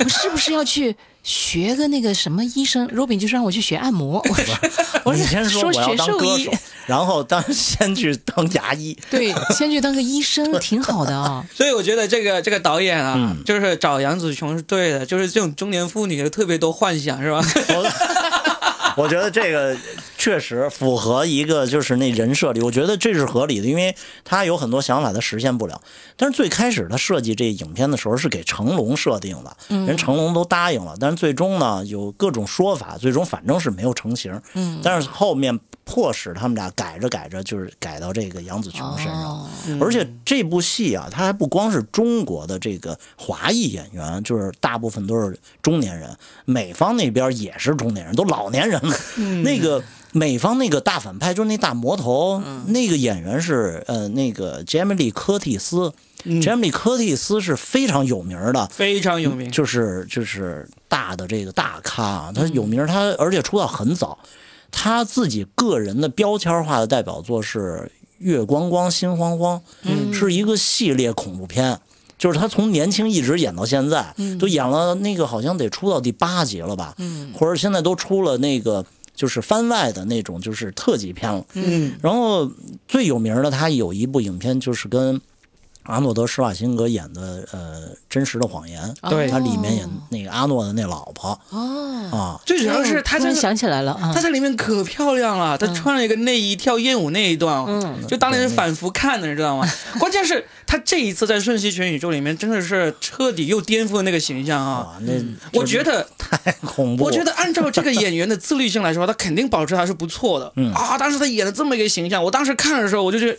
我是不是要去？学个那个什么医生，Robin 就是让我去学按摩。我说，我先说我要当歌手，然后当先去当牙医。对，先去当个医生 挺好的啊。所以我觉得这个这个导演啊，就是找杨紫琼是对的，就是这种中年妇女特别多幻想，是吧？我 觉得这个。确实符合一个就是那人设里，我觉得这是合理的，因为他有很多想法他实现不了。但是最开始他设计这影片的时候是给成龙设定的，人成龙都答应了，但是最终呢有各种说法，最终反正是没有成型。嗯，但是后面迫使他们俩改着改着，就是改到这个杨紫琼身上。而且这部戏啊，它还不光是中国的这个华裔演员，就是大部分都是中年人，美方那边也是中年人，都老年人了。那个美方那个大反派就是那大魔头，那个演员是呃那个杰米丽柯蒂斯，杰米丽柯蒂斯是非常有名的，非常有名，就是就是大的这个大咖啊，他有名，他而且出道很早，他自己个人的标签化的代表作是。月光光心慌慌，是一个系列恐怖片，就是他从年轻一直演到现在，都演了那个好像得出到第八集了吧，或者现在都出了那个就是番外的那种就是特技片了。嗯然后最有名的他有一部影片就是跟。阿诺德施瓦辛格演的呃真实的谎言，对他里面演那个阿诺的那老婆哦啊，最主要是他真想起来了，他在里面可漂亮了，他穿了一个内衣跳艳舞那一段，嗯，就当年是反复看的，你知道吗？关键是他这一次在《瞬息全宇宙》里面真的是彻底又颠覆了那个形象啊！那我觉得太恐怖。我觉得按照这个演员的自律性来说，他肯定保持还是不错的。嗯啊，当时他演的这么一个形象，我当时看的时候，我就觉得。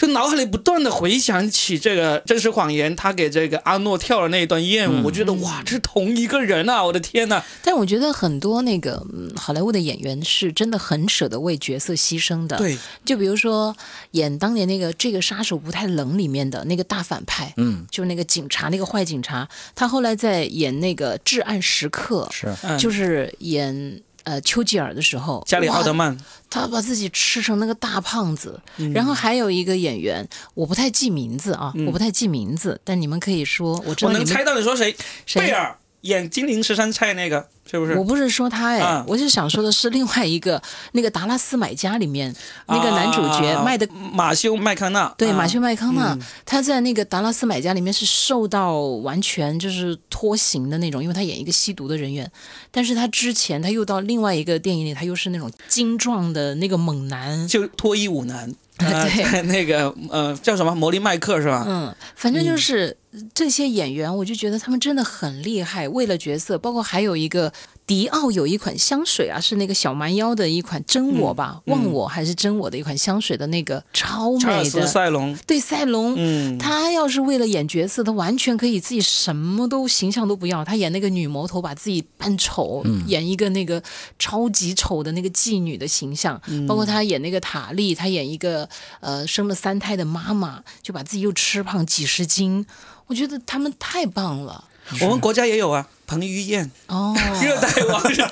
就脑海里不断的回想起这个真实谎言，他给这个阿诺跳的那一段艳舞，我觉得哇，这是同一个人啊！我的天呐！但我觉得很多那个好莱坞的演员是真的很舍得为角色牺牲的。对，就比如说演当年那个《这个杀手不太冷》里面的那个大反派，嗯，就那个警察，那个坏警察，他后来在演那个《至暗时刻》，是，就是演。呃，丘吉尔的时候，加里奥德曼，他把自己吃成那个大胖子。然后还有一个演员，我不太记名字啊，我不太记名字，但你们可以说，我我能猜到你说谁？贝尔演金陵十三钗那个。是不是？我不是说他哎，我是想说的是另外一个那个《达拉斯买家》里面那个男主角麦的马修麦康纳。对，马修麦康纳，他在那个《达拉斯买家》里面是受到完全就是脱形的那种，因为他演一个吸毒的人员。但是他之前他又到另外一个电影里，他又是那种精壮的那个猛男，就脱衣舞男。对，那个呃叫什么魔力麦克是吧？嗯，反正就是这些演员，我就觉得他们真的很厉害，为了角色，包括还有一个。迪奥有一款香水啊，是那个小蛮腰的一款真我吧，忘我还是真我的一款香水的那个超美的赛龙，对赛龙，嗯，他要是为了演角色，他完全可以自己什么都形象都不要，他演那个女魔头，把自己扮丑，演一个那个超级丑的那个妓女的形象，包括他演那个塔莉，他演一个呃生了三胎的妈妈，就把自己又吃胖几十斤，我觉得他们太棒了。我们国家也有啊。彭于晏哦，热带往事，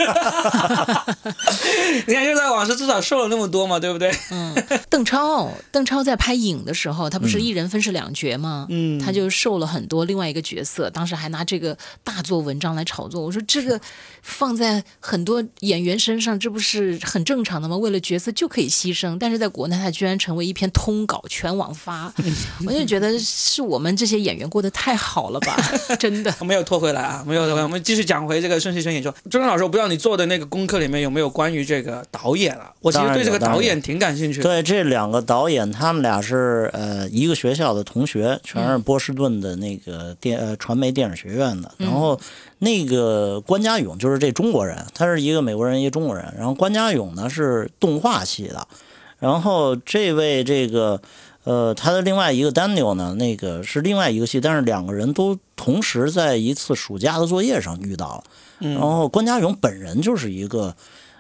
你看热带往事至少瘦了那么多嘛，对不对？嗯，邓超，邓超在拍影的时候，他不是一人分饰两角吗？嗯，他就瘦了很多。另外一个角色，当时还拿这个大做文章来炒作。我说这个放在很多演员身上，这不是很正常的吗？为了角色就可以牺牲，但是在国内他居然成为一篇通稿全网发，我就觉得是我们这些演员过得太好了吧？真的没有拖回来啊，没有拖回来。我们继续讲回这个《瞬息全宇宙》。周老师，我不知道你做的那个功课里面有没有关于这个导演啊？我其实对这个导演挺感兴趣。对这两个导演，他们俩是呃一个学校的同学，全是波士顿的那个电呃传媒电影学院的。然后那个关家勇就是这中国人，他是一个美国人，一个中国人。然后关家勇呢是动画系的，然后这位这个。呃，他的另外一个 Daniel 呢，那个是另外一个戏，但是两个人都同时在一次暑假的作业上遇到了，然后关家勇本人就是一个。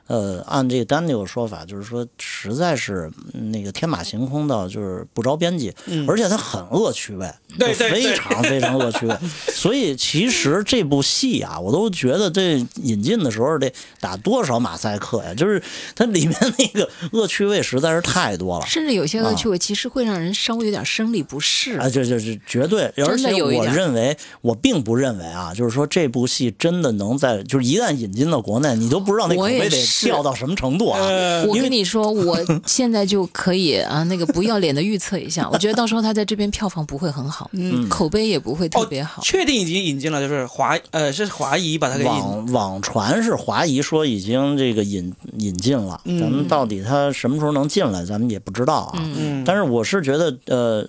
呃，按这个 Daniel 说法，就是说实在是那个天马行空到就是不着边际，而且他很恶趣味，对，非常非常恶趣味。所以其实这部戏啊，我都觉得这引进的时候得打多少马赛克呀？就是它里面那个恶趣味实在是太多了，甚至有些恶趣味其实会让人稍微有点生理不适啊！就就就绝对，而且我认为我并不认为啊，就是说这部戏真的能在就是一旦引进到国内，你都不知道那口碑得。掉到什么程度啊？呃，我跟你说，我现在就可以啊，那个不要脸的预测一下，我觉得到时候他在这边票房不会很好，嗯，口碑也不会特别好。确定已经引进了，就是华呃是华谊把它给引，网网传是华谊说已经这个引引进了，咱们到底他什么时候能进来，咱们也不知道啊。嗯，但是我是觉得，呃，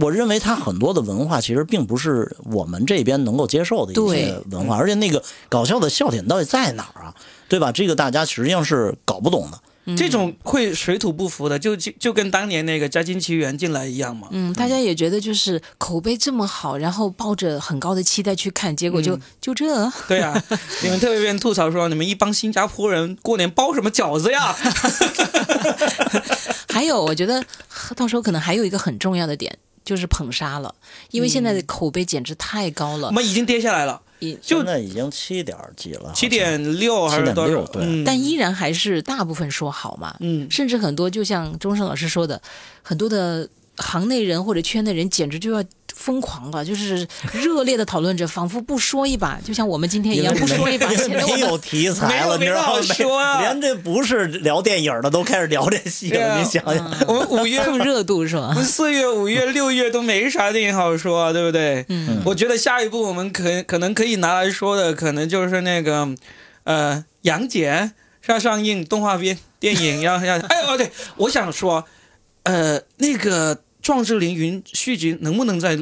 我认为它很多的文化其实并不是我们这边能够接受的一些文化，而且那个搞笑的笑点到底在哪儿啊？对吧？这个大家实际上是搞不懂的。这种会水土不服的，就就就跟当年那个《家境奇缘》进来一样嘛。嗯，大家也觉得就是口碑这么好，然后抱着很高的期待去看，结果就、就这。对啊，你们特别愿意吐槽说，你们一帮新加坡人过年包什么饺子呀？还有，我觉得 到时候可能还有一个很重要的点，就是捧杀了，因为现在的口碑简直太高了我。们已经跌下来了，就现在已经七点几了，七点六还是多少7.6？对嗯但依然还是大部分说好嘛，嗯甚至很多就像钟声老师说的，很多的行内人或者圈内人简直就要疯狂了，就是热烈的讨论着，仿佛不说一把，就像我们今天一样，不说一把，显得我们没有题材了，你知道吗没有？说啊连这不是聊电影的都开始聊这戏了，啊你想想。我们五月蹭热度是吧我？们四月、五月、六月都没啥电影好说、啊，对不对？嗯，我觉得下一步我们可可能可以拿来说的，可能就是那个，呃，杨戬是要上映动画片电影，要要，哎哦对，我想说，呃，那个《壮志凌云》续集能不能在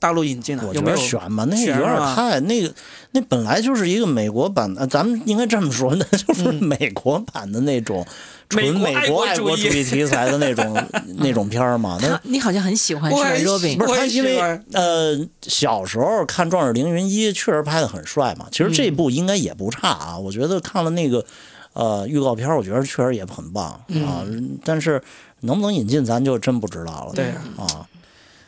大陆引进啊？我觉得有没有？选吧，那个有点太那个，那本来就是一个美国版的，咱们应该这么说，那 就是美国版的那种纯美美国国爱国主义题材的那种 那种片儿嘛。那你好像很喜欢是？不是他因为呃小时候看《壮志凌云一》确实拍的很帅嘛，其实这部应该也不差啊。我觉得看了那个呃预告片儿，我觉得确实也很棒啊。但是能不能引进，咱就真不知道了。对啊啊，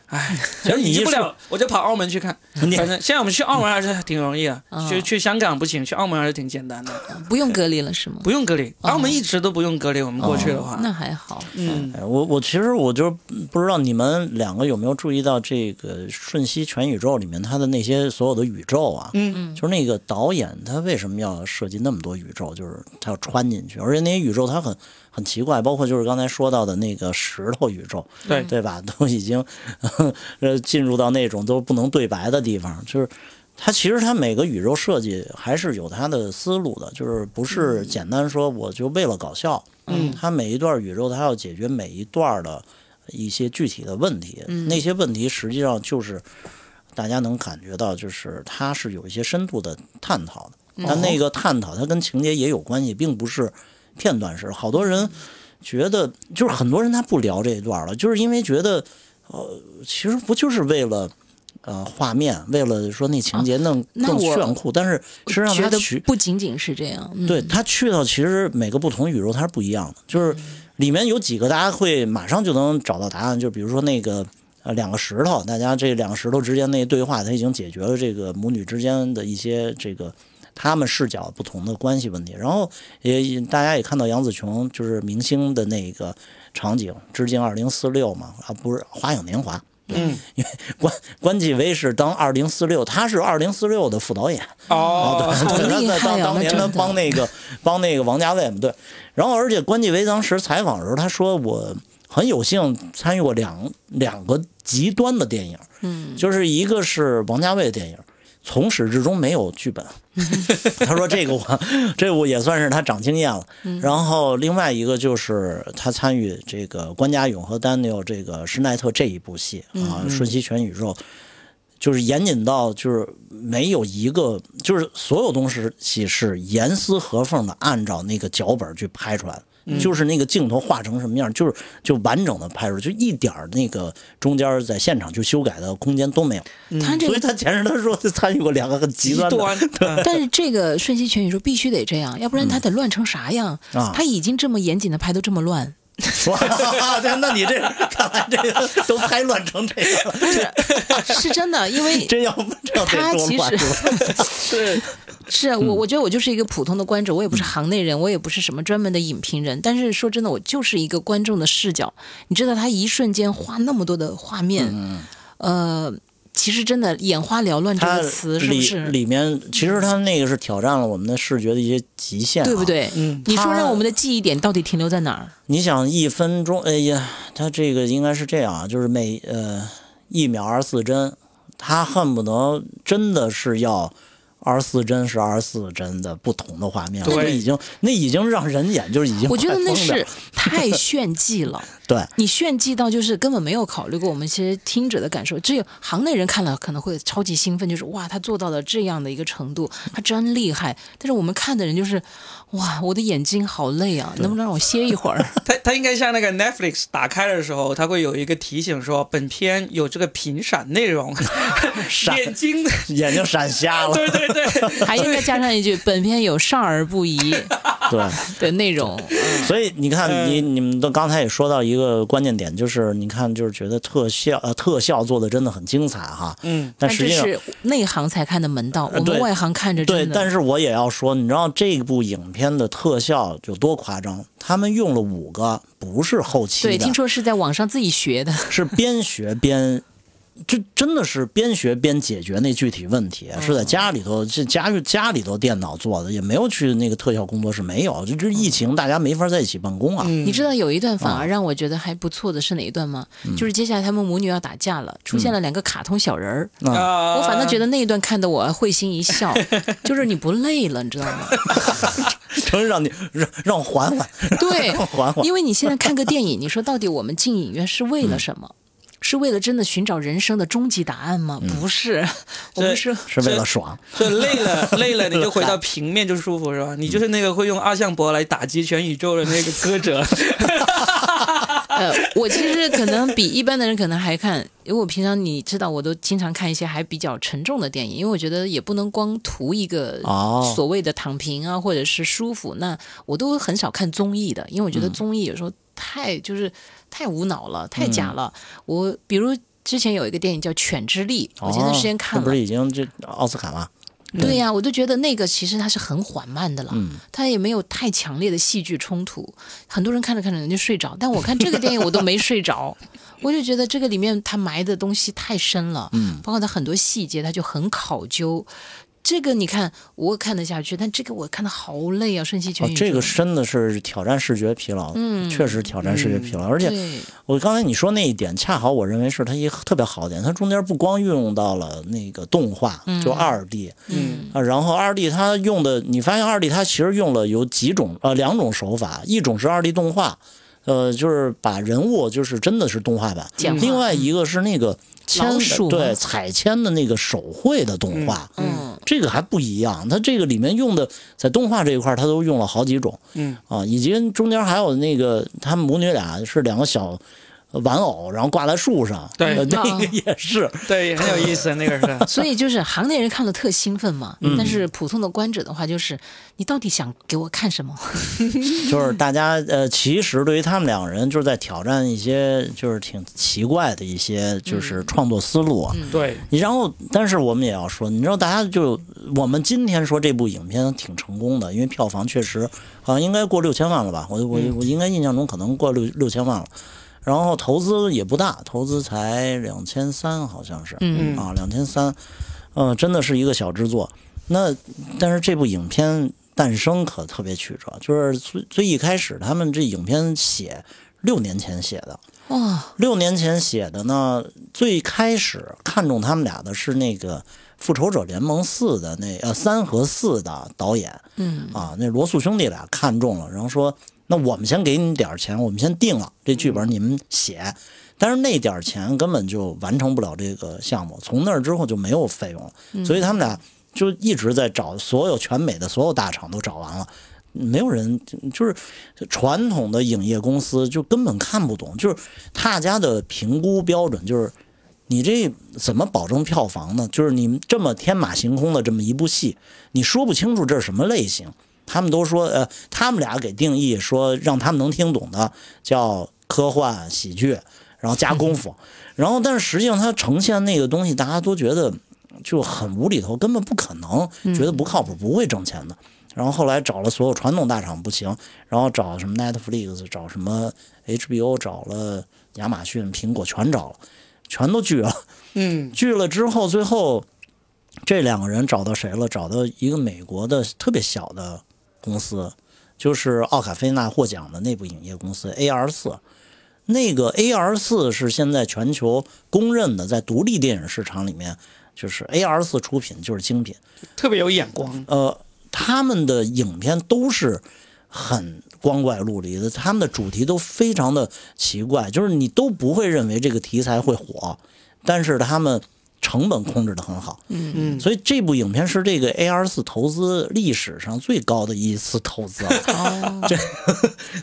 哎，其实你不了，我就跑澳门去看。反正现在我们去澳门还是挺容易的，嗯去去香港不行，去澳门还是挺简单的，不用隔离了是吗？不用隔离。澳门一直都不用隔离，我们过去的话，那还好。嗯，哎我我其实我就不知道你们两个有没有注意到这个《瞬息全宇宙》里面它的那些所有的宇宙啊，嗯嗯就是那个导演他为什么要设计那么多宇宙，就是他要穿进去，而且那些宇宙他很很奇怪，包括就是刚才说到的那个石头宇宙，对对吧？都已经呃进入到那种都不能对白的地方，就是。它其实它每个宇宙设计还是有它的思路的，就是不是简单说我就为了搞笑，嗯它每一段宇宙它要解决每一段的一些具体的问题，那些问题实际上就是大家能感觉到，就是它是有一些深度的探讨的，但那个探讨它跟情节也有关系，并不是片段式。好多人觉得，就是很多人他不聊这一段了，就是因为觉得，呃，其实不就是为了。呃，画面为了说那情节弄更炫酷，但是实际上觉得它取不仅仅是这样，嗯、对他去到其实每个不同宇宙它是不一样的，就是里面有几个大家会马上就能找到答案，就比如说那个呃两个石头，大家这两个石头之间那对话，他已经解决了这个母女之间的一些这个他们视角不同的关系问题，然后也大家也看到杨紫琼就是明星的那个场景，致敬二零四六嘛，啊不是花样年华。嗯，因为关关继威是当二零四六，他是二零四六的副导演。哦，对，他当当年他帮那个帮那个王家卫嘛，对。然后而且关继威当时采访的时候，他说我很有幸参与过两两个极端的电影，嗯，就是一个是王家卫的电影。从始至终没有剧本，他说这个我 这我也算是他长经验了。然后另外一个就是他参与这个关家勇和丹尼尔这个施奈特这一部戏啊，《瞬息全宇宙》，就是严谨到就是没有一个，就是所有东西是严丝合缝的按照那个脚本去拍出来的。就是那个镜头画成什么样，就是就完整的拍出来，就一点儿那个中间在现场就修改的空间都没有。他这个，所以他前面他说他参与过两个很极端的，但是这个瞬息全宇宙必须得这样，要不然他得乱成啥样？啊他已经这么严谨的拍，都这么乱。哇，那 那你这看来这个都拍乱成这样了，不是，是真的，因为 真要不这要他得多乱其实是？是啊我，我觉得我就是一个普通的观众，我也不是行内人，我也不是什么专门的影评人。但是说真的，我就是一个观众的视角。你知道，他一瞬间画那么多的画面，呃，其实真的眼花缭乱这个词是是？里面其实它那个是挑战了我们的视觉的一些极限、啊，对不？对？嗯你说让我们的记忆点到底停留在哪儿？你想一分钟，哎呀，它这个应该是这样啊，就是每呃一秒二十四帧，它恨不得真的是要。二十四帧是二十四帧的不同的画面，对那已经那已经让人眼就是已经我觉得那是太炫技了。对你炫技到就是根本没有考虑过我们其实听者的感受，只有行内人看了可能会超级兴奋，就是哇，他做到了这样的一个程度，他真厉害。但是我们看的人就是，哇，我的眼睛好累啊，能不能让我歇一会儿？它它应该像那个 Netflix 打开的时候，它会有一个提醒说，本片有这个频闪内容，眼睛，眼睛闪瞎了。对对对，还应该加上一句，本片有少儿不宜对，的内容。所以你看，嗯你你们都刚才也说到一个关键点，就是你看，就是觉得特效呃特效做的真的很精彩哈。嗯，但实际上这是内行才看的门道，我们外行看着对，真的。但是我也要说，你知道这部影片的特效有多夸张？他们用了五个，不是后期的，对，听说是在网上自己学的。是边学边。这真的是边学边解决那具体问题，是在家里头，这家家里头电脑做的，也没有去那个特效工作室，没有。就这疫情，大家没法在一起办公啊。你知道有一段反啊而让我觉得还不错的是哪一段吗？嗯就是接下来他们母女要打架了，出现了两个卡通小人儿。我反倒觉得那一段看得我会心一笑，就是你不累了，你知道吗？承认让你让让我缓缓，对 缓缓。因为你现在看个电影，你说到底我们进影院是为了什么？是为了真的寻找人生的终极答案吗？不是，我们是是为了爽，就累了，累了你就回到 平面就舒服是吧？你就是那个会用阿向博来打击全宇宙的那个歌者。呃，我其实可能比一般的人可能还看，因为我平常你知道，我都经常看一些还比较沉重的电影，因为我觉得也不能光图一个哦所谓的躺平啊，或者是舒服。那我都很少看综艺的，因为我觉得综艺有时候太就是太无脑了，太假了。我比如之前有一个电影叫《犬之力》，我前段时间看了哦不是，已经这奥斯卡吗？对呀、我都觉得那个其实它是很缓慢的了，嗯它也没有太强烈的戏剧冲突，很多人看着看着人就睡着，但我看这个电影我都没睡着，我就觉得这个里面它埋的东西太深了，嗯，包括它很多细节，它就很考究。这个你看我看得下去，但这个我看的好累啊，瞬息全宇，宙。哦这个真的是挑战视觉疲劳，嗯。确实挑战视觉疲劳。而且我刚才你说那一点，恰好我认为是它一个特别好的点，它中间不光运用到了那个动画，就二 D，嗯。啊，然后二 D 它用的，你发现二 D 它其实用了有几种呃两种手法，一种是二 D 动画，呃，就是把人物就是真的是动画版，另外一个是那个签老鼠吗对彩铅的那个手绘的动画，嗯，这个还不一样，它这个里面用的在动画这一块儿，它都用了好几种，嗯。啊，以及中间还有那个他们母女俩是两个小玩偶，然后挂在树上，对呃那啊个也是，对，很有意思，那个是。所以就是行内人看了特兴奋嘛，嗯但是普通的观者的话，就是你到底想给我看什么？就是大家呃，其实对于他们两个人，就是在挑战一些就是挺奇怪的一些就是创作思路啊。对，然后，但是我们也要说，你知道，大家就我们今天说这部影片挺成功的，因为票房确实好像应该过六千万了吧？我我我应该印象中可能过六六千万了。然后投资也不大，投资才两千三，好像是，嗯。啊，两千三，呃，真的是一个小制作。那但是这部影片诞生可特别曲折，就是最最一开始他们这影片写六年前写的，哇，六年前写的呢，最开始看中他们俩的是那个《复仇者联盟四》的那呃三和四的导演。嗯。啊，那罗素兄弟俩看中了，然后说那我们先给你点儿钱，我们先定了这剧本，你们写。但是那点儿钱根本就完成不了这个项目，从那儿之后就没有费用了，所以他们俩就一直在找所有全美的所有大厂都找完了，没有人就是传统的影业公司就根本看不懂，就是大家的评估标准就是你这怎么保证票房呢？就是你这么天马行空的这么一部戏，你说不清楚这是什么类型。他们都说，呃，他们俩给定义说让他们能听懂的叫科幻喜剧，然后加功夫，然后但是实际上它呈现那个东西，大家都觉得就很无厘头，根本不可能，觉得不靠谱，不会挣钱的。然后后来找了所有传统大厂不行，然后找什么 Netflix，找什么 HBO，找了亚马逊、苹果全找了，全都拒了。嗯 拒了之后，最后这两个人找到谁了？找到一个美国的特别小的公司，就是奥卡菲纳获奖的那部影业公司 AR 四。那个 AR 四是现在全球公认的，在独立电影市场里面，就是 AR 四出品就是精品。特别有眼光。呃，他们的影片都是很光怪陆离的，他们的主题都非常的奇怪，就是你都不会认为这个题材会火，但是他们成本控制的很好。嗯嗯，所以这部影片是这个 AR 四投资历史上最高的一次投资了，哦，这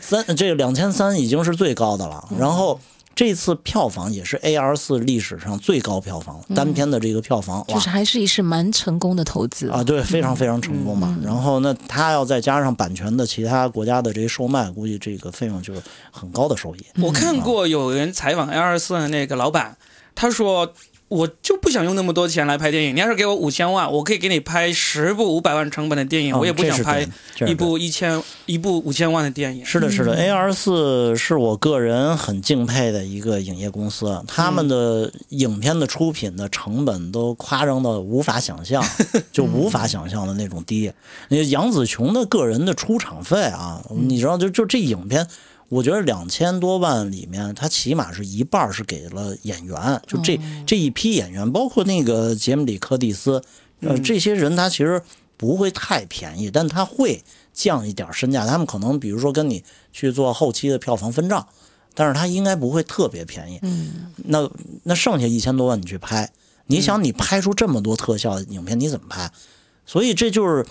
三这个两千三已经是最高的了。然后这次票房也是 AR 四历史上最高票房，单片的这个票房就是还是一是蛮成功的投资啊，对，非常非常成功嘛。然后那他要再加上版权的其他国家的这些售卖，估计这个费用就是很高的收益。我看过有人采访 A R 四的那个老板，他说。我就不想用那么多钱来拍电影。你要是给我五千万，我可以给你拍十部五百万成本的电影，嗯我也不想拍一部一千一部五千万的电影。是的，是的，A R 四是我个人很敬佩的一个影业公司，他们的影片的出品的成本都夸张到无法想象，就无法想象的那种低。那杨紫琼的个人的出场费啊，你知道，就就这影片。我觉得两千多万里面，他起码是一半是给了演员，就这这一批演员，包括那个杰姆里柯蒂斯，呃，这些人他其实不会太便宜，但他会降一点身价。他们可能比如说跟你去做后期的票房分账，但是他应该不会特别便宜。嗯，那那剩下一千多万你去拍，你想你拍出这么多特效影片，你怎么拍？所以这就是。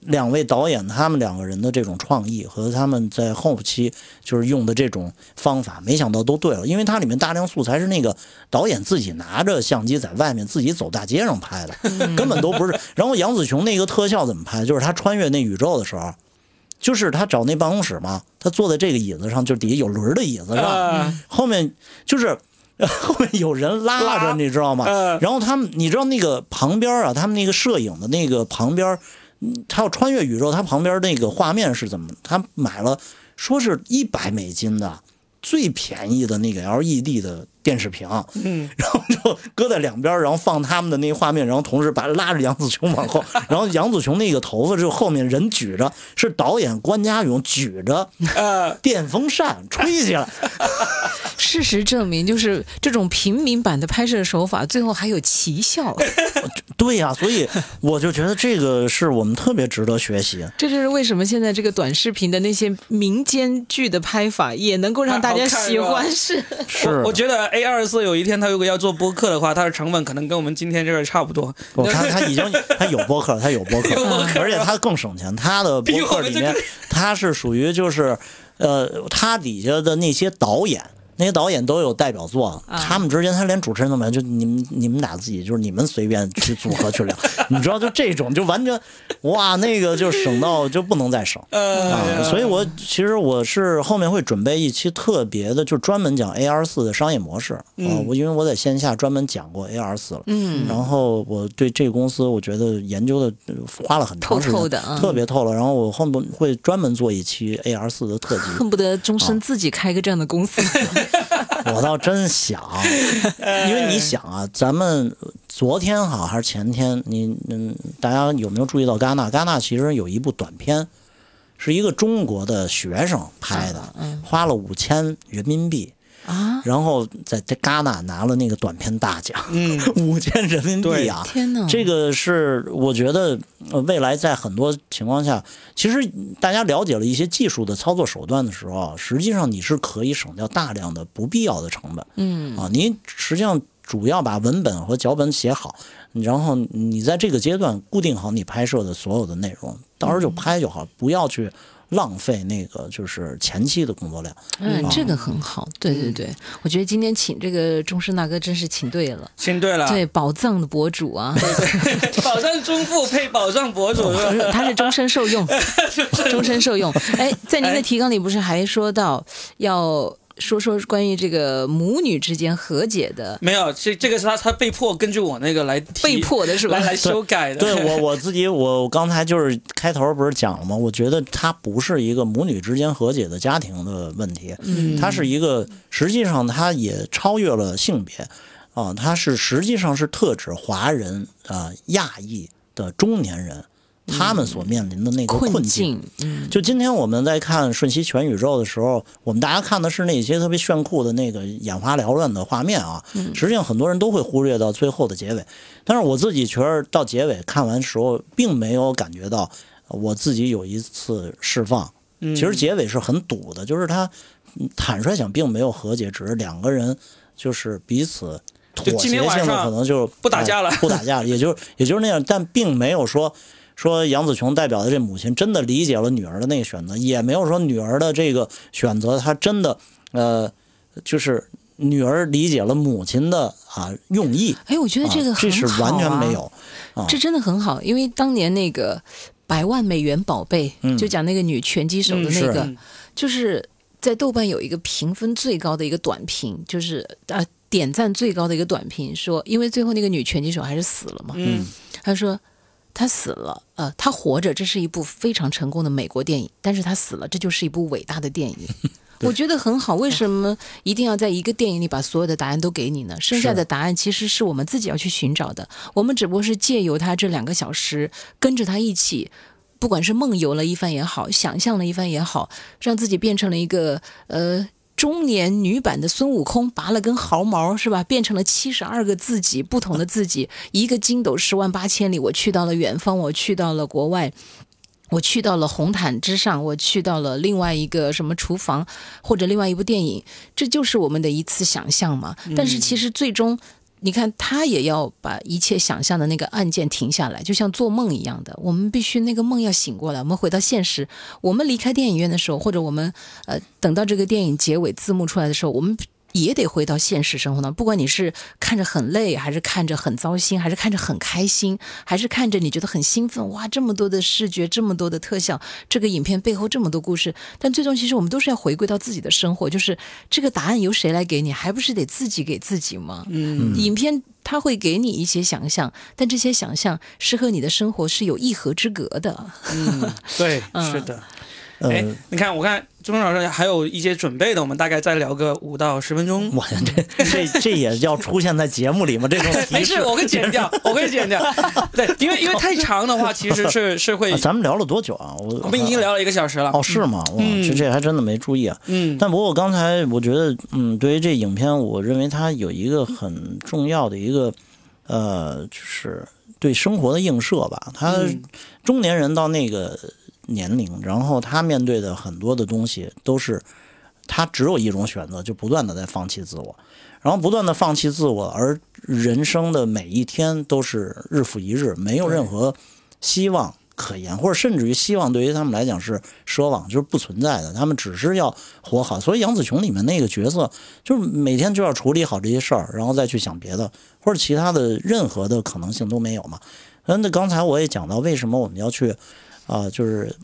两位导演他们两个人的这种创意和他们在后期就是用的这种方法，没想到都对了，因为它里面大量素材是那个导演自己拿着相机在外面自己走大街上拍的，根本都不是。然后杨紫琼那个特效怎么拍？就是。他穿越那宇宙的？时候，就是他找那办公室嘛，他坐在这个椅子上，就底下有轮的？椅子上，啊 后面就是。后面有人拉着，你知道吗？嗯然后他们，你知道那个旁边啊，他们那个摄影的那个旁边，他要穿越宇宙，他旁边那个画面是怎么？他买了，说是一百美金的最便宜的那个 LED 的电视屏，嗯，然后就搁在两边，然后放他们的那个画面，然后同时把拉着杨紫琼往后，然后杨紫琼那个头发就后面人举着，是导演关家勇举着呃，电风扇吹起来，事实证明，就是这种平民版的拍摄手法，最后还有奇效。对呀、所以我就觉得这个是我们特别值得学习。这就是为什么现在这个短视频的那些民间剧的拍法也能够让大家喜欢，是是，我我觉得 A 二四有一天他如果要做播客的话，他的成本可能跟我们今天这个差不多。不，他他已经 他有播客，他有播客，而且他更省钱。他的播客里面，他是属于就是，呃，他底下的那些导演。那些导演都有代表作，他们之间他连主持人都没有，就你们你们俩自己就是你们随便去组合去聊，你知道就这种就完全，哇，那个就省到就不能再省 呃啊！所以我其实我是后面会准备一期特别的，就专门讲 AR 四的商业模式啊。我因为我在线下专门讲过 AR 四了，嗯，然后我对这个公司我觉得研究的呃花了很长时间，透透的啊特别透了。然后我后面会专门做一期 AR 四的特辑，恨不得终身自己开个这样的公司。我倒真想，因为你想啊，咱们昨天好还是前天，你嗯，大家有没有注意到戛纳？戛纳其实有一部短片，是一个中国的学生拍的，花了五千人民币。啊！然后在在戛纳拿了那个短片大奖，嗯，五千人民币啊！天哪，这个是我觉得，呃，未来在很多情况下，其实大家了解了一些技术的操作手段的时候啊，实际上你是可以省掉大量的不必要的成本。嗯啊，你实际上主要把文本和脚本写好，然后你在这个阶段固定好你拍摄的所有的内容，到时候就拍就好，不要去浪费那个就是前期的工作量。嗯，这个很好，对对对，我觉得今天请这个钟声大哥真是请对了，请对了，对宝藏的博主啊，宝藏中富配宝藏博主是吧？不是他是终身受用，终身受用。哎，在您的提纲里不是还说到要说说关于这个母女之间和解的，没有，这这个是他他被迫根据我那个来提被迫的是吧来来修改的。对我我自己，我我刚才就是开头不是讲了吗？我觉得它不是一个母女之间和解的家庭的问题，嗯它是一个实际上它也超越了性别。啊，它是实际上是特指华人啊、亚裔的中年人，他们所面临的那个困境。就今天我们在看《瞬息全宇宙》的时候，我们大家看的是那些特别炫酷的那个眼花缭乱的画面啊。实际上很多人都会忽略到最后的结尾，但是我自己觉得到结尾看完时候，并没有感觉到我自己有一次释放。其实结尾是很堵的，就是他嗯坦率讲并没有和解，只是两个人就是彼此妥协性的可能就不打架了哎不打架了，也就也就是那样，但并没有说说杨紫琼代表的这母亲真的理解了女儿的那个选择，也没有说女儿的这个选择，她真的呃，就是女儿理解了母亲的啊用意。哎，我觉得这个啊、这是完全没啊有。啊这真的很好，因为当年那个百万美元宝贝，嗯就讲那个女拳击手的那个，嗯就是在豆瓣有一个评分最高的一个短评，就是啊点赞最高的一个短评，说因为最后那个女拳击手还是死了嘛，嗯他说他死了，呃，他活着，这是一部非常成功的美国电影，但是他死了，这就是一部伟大的电影。我觉得很好，为什么一定要在一个电影里把所有的答案都给你呢？剩下的答案其实是我们自己要去寻找的，我们只不过是借由他这两个小时，跟着他一起，不管是梦游了一番也好，想象了一番也好，让自己变成了一个呃中年女版的孙悟空，拔了根毫毛是吧？变成了七十二个自己，不同的自己，一个筋斗十万八千里，我去到了远方，我去到了国外。我去到了红毯之上，我去到了另外一个什么厨房，或者另外一部电影，这就是我们的一次想象嘛。但是其实最终，你看他也要把一切想象的那个案件停下来，就像做梦一样的，我们必须那个梦要醒过来，我们回到现实。我们离开电影院的时候，或者我们呃等到这个电影结尾字幕出来的时候，我们。也得回到现实生活当中，不管你是看着很累，还是看着很糟心，还是看着很开心，还是看着你觉得很兴奋，哇，这么多的视觉，这么多的特效，这个影片背后这么多故事，但最终其实我们都是要回归到自己的生活，就是这个答案由谁来给你，还不是得自己给自己吗？嗯，影片它会给你一些想象，但这些想象是和你的生活是有一河之隔的。嗯，对，嗯是的。呃，哎，你看，我看钟老师还有一些准备的，我们大概再聊个五到十分钟。我这这这也要出现在节目里吗？这种 没事，我会剪掉，我会剪掉。对，因为因为太长的话，其实是 是会啊，咱们聊了多久啊？我我们已经聊了一个小时了。哦，是吗？哇，嗯这这还真的没注意啊。嗯，但不过刚才我觉得，嗯，对于这影片，我认为它有一个很重要的一个，呃，就是对生活的映射吧。他嗯中年人到那个年龄，然后他面对的很多的东西都是他只有一种选择，就不断的在放弃自我，然后不断的放弃自我，而人生的每一天都是日复一日，没有任何希望可言，或者甚至于希望对于他们来讲是奢望，就是不存在的。他们只是要活好。所以杨紫琼里面那个角色，就是每天就要处理好这些事儿，然后再去想别的，或者其他的任何的可能性都没有嘛。嗯，那刚才我也讲到，为什么我们要去啊、就是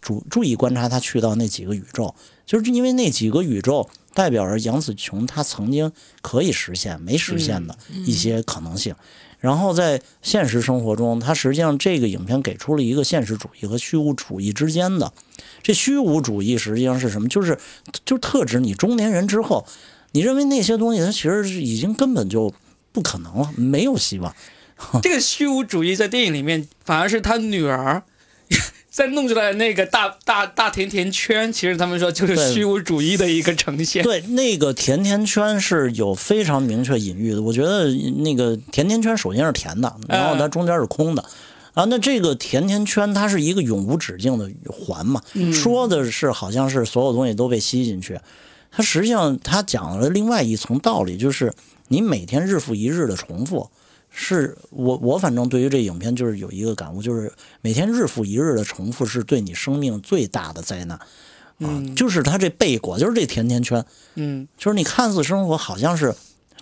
注注意观察他去到那几个宇宙，就是因为那几个宇宙代表着杨紫琼她曾经可以实现没实现的一些可能性。然后在现实生活中，他实际上这个影片给出了一个现实主义和虚无主义之间的。这虚无主义实际上是什么？就是就特指你中年人之后，你认为那些东西它其实是已经根本就不可能了，没有希望。这个虚无主义在电影里面反而是他女儿 在弄出来那个大大大甜甜圈，其实他们说就是虚无主义的一个呈现。对，那个甜甜圈是有非常明确隐喻的。我觉得那个甜甜圈首先是甜的，然后它中间是空的。啊，那这个甜甜圈它是一个永无止境的环嘛，说的是好像是所有东西都被吸进去，它实际上它讲了另外一层道理，就是你每天日复一日的重复，是我我反正对于这影片就是有一个感悟，就是每天日复一日的重复是对你生命最大的灾难。啊，就是它这贝果，就是这甜甜圈，嗯，就是你看似生活好像是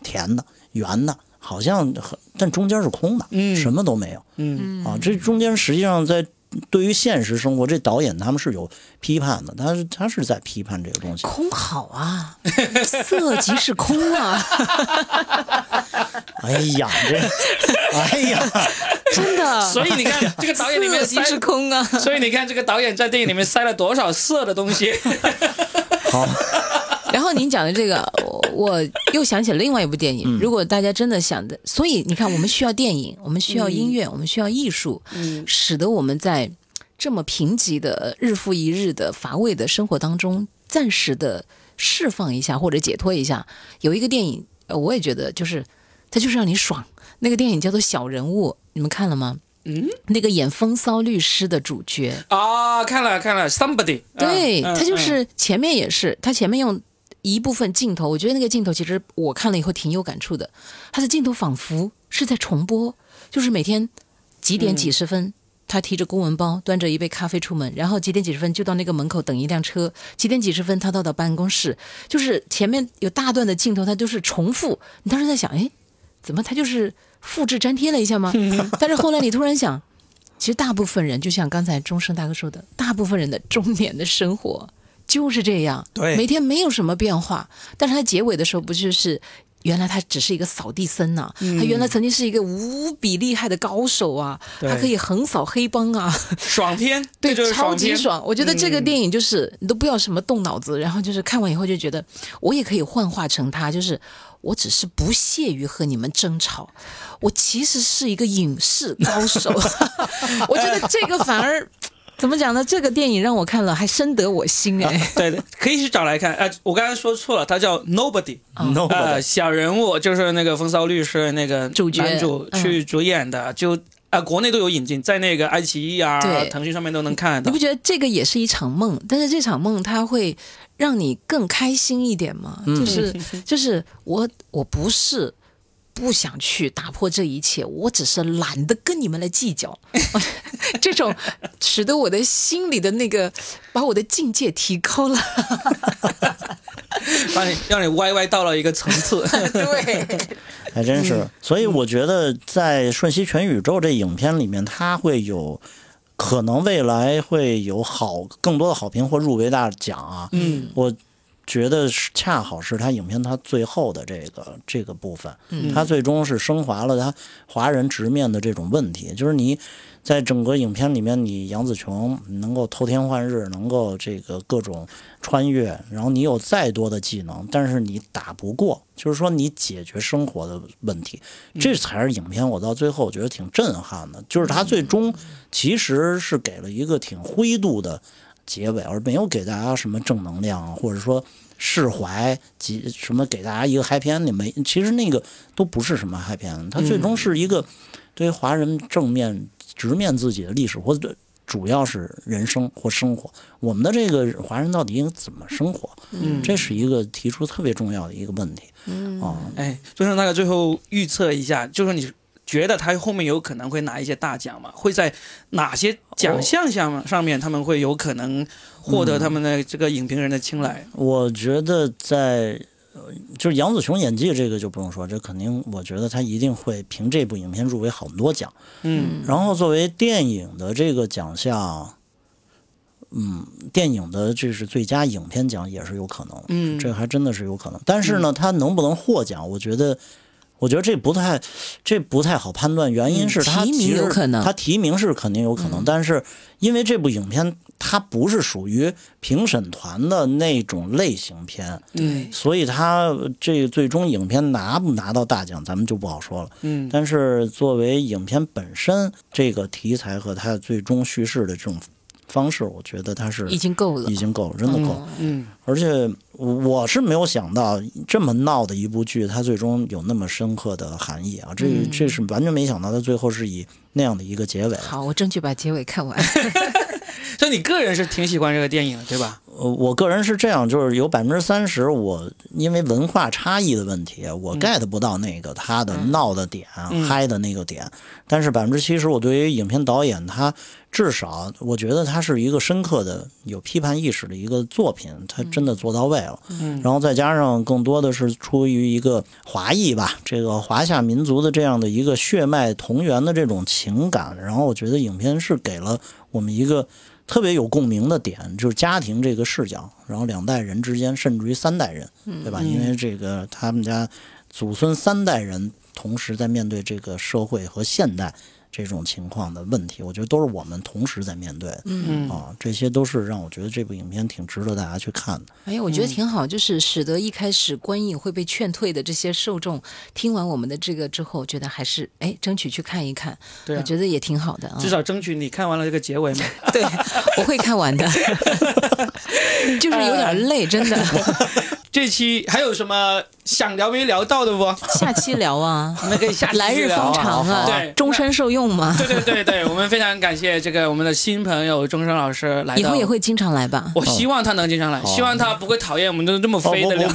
甜的、圆的，好像很，但中间是空的，嗯。什么都没有，嗯。啊，这中间实际上在对于现实生活，这导演他们是有批判的，他是他是在批判这个东西。空好啊，色即是空啊，哎呀，这，哎呀，真的。所以你看这个导演里面塞色即是空啊。所以你看这个导演在电影里面塞了多少色的东西。好，然后您讲的这个，我我又想起了另外一部电影。如果大家真的想的，所以你看，我们需要电影，我们需要音乐，我们需要艺术，嗯使得我们在这么贫瘠的日复一日的乏味的生活当中，暂时的释放一下或者解脱一下。有一个电影，我也觉得就是它就是让你爽。那个电影叫做《小人物》，你们看了吗？嗯，那个演风骚律师的主角啊，看了看了，Somebody，对他就是前面也是，他前面用一部分镜头，我觉得那个镜头其实我看了以后挺有感触的。他的镜头仿佛是在重播，就是每天几点几十分，他提着公文包，端着一杯咖啡出门，然后几点几十分就到那个门口等一辆车，几点几十分他到到办公室，就是前面有大段的镜头，他就是重复。你当时在想，哎，怎么他就是。复制粘贴了一下吗？但是后来你突然想，其实大部分人就像刚才钟声大哥说的，大部分人的中年的生活就是这样，对，每天没有什么变化。但是他结尾的时候不就是？原来他只是一个扫地僧呐，他原来曾经是一个无比厉害的高手啊，他可以横扫黑帮啊，爽片，对，超级爽。我觉得这个电影就是你都不要什么动脑子，然后就是看完以后就觉得我也可以幻化成他，就是我只是不屑于和你们争吵，我其实是一个影视高手。我觉得这个反而。怎么讲呢？这个电影让我看了还深得我心哎。对对，可以去找来看。呃，我刚才说错了，他叫 Nobody，呃，小人物就是那个风骚律师那个主角男主去主演的，就啊，国内都有引进，在那个爱奇艺啊、腾讯上面都能看到。你不觉得这个也是一场梦？但是这场梦它会让你更开心一点吗？就是 就是我我不是。不想去打破这一切，我只是懒得跟你们来计较。这种使得我的心里的那个，把我的境界提高了，把你让你歪歪到了一个层次。对，还真是。所以我觉得在《瞬息全宇宙》这影片里面，它会有可能未来会有好更多的好评或入围大奖啊。嗯，我。觉得是恰好是他影片他最后的这个这个部分，他最终是升华了他华人直面的这种问题，就是你在整个影片里面，你杨紫琼能够偷天换日，能够这个各种穿越，然后你有再多的技能，但是你打不过，就是说你解决生活的问题，这才是影片我到最后我觉得挺震撼的，就是他最终其实是给了一个挺灰度的。结尾，而没有给大家什么正能量，或者说释怀及什么给大家一个 happy ending，没，其实那个都不是什么 happy ending，它最终是一个对于华人正面直面自己的历史，或者主要是人生或生活，我们的这个华人到底应该怎么生活？嗯，这是一个提出特别重要的一个问题。嗯，啊，哎，就是那个最后预测一下，就是你。觉得他后面有可能会拿一些大奖吗？会在哪些奖项上上面他们会有可能获得他们的这个影评人的青睐？我觉得在就是杨紫琼演技这个就不用说，这肯定我觉得他一定会凭这部影片入围很多奖。嗯，然后作为电影的这个奖项，嗯，电影的这是最佳影片奖也是有可能。嗯，这还真的是有可能。但是呢，他能不能获奖？我觉得。我觉得这不太，这不太好判断。原因是他提名可能，他提名是肯定有可能，但是因为这部影片它不是属于评审团的那种类型片，对，所以它这最终影片拿不拿到大奖，咱们就不好说了。嗯，但是作为影片本身这个题材和它最终叙事的这种。方式，我觉得它是已经够了，已经够了，真的够。嗯，而且我是没有想到这么闹的一部剧，它最终有那么深刻的含义啊！这这是完全没想到，它最后是以那样的一个结尾。好，我争取把结尾看完。所以你个人是挺喜欢这个电影，对吧？呃，我个人是这样，就是有百分之三十，我因为文化差异的问题，我 get 不到那个他的闹的点、嗨的那个点。但是百分之七十，我对于影片导演他至少我觉得他是一个深刻的、有批判意识的一个作品，他真的做到位了。嗯。然后再加上更多的是出于一个华裔吧，这个华夏民族的这样的一个血脉同源的这种情感，然后我觉得影片是给了我们一个。特别有共鸣的点就是家庭这个视角，然后两代人之间，甚至于三代人，对吧？因为这个他们家祖孙三代人同时在面对这个社会和现代这种情况的问题，我觉得都是我们同时在面对的。嗯啊，这些都是让我觉得这部影片挺值得大家去看的。哎呀，我觉得挺好，就是使得一开始观影会被劝退的这些受众，听完我们的这个之后，觉得还是哎，争取去看一看。对啊我觉得也挺好的啊。至少争取你看完了这个结尾嘛。对，我会看完的，就是有点累，真的。这期还有什么想聊没聊到的不？下期聊啊，我们可以下期来日方长啊，对终身受用嘛。对对对对，我们非常感谢这个我们的新朋友钟声老师来到。以后也会经常来吧？我希望他能经常来，希望他不会讨厌我们都这么飞的聊哦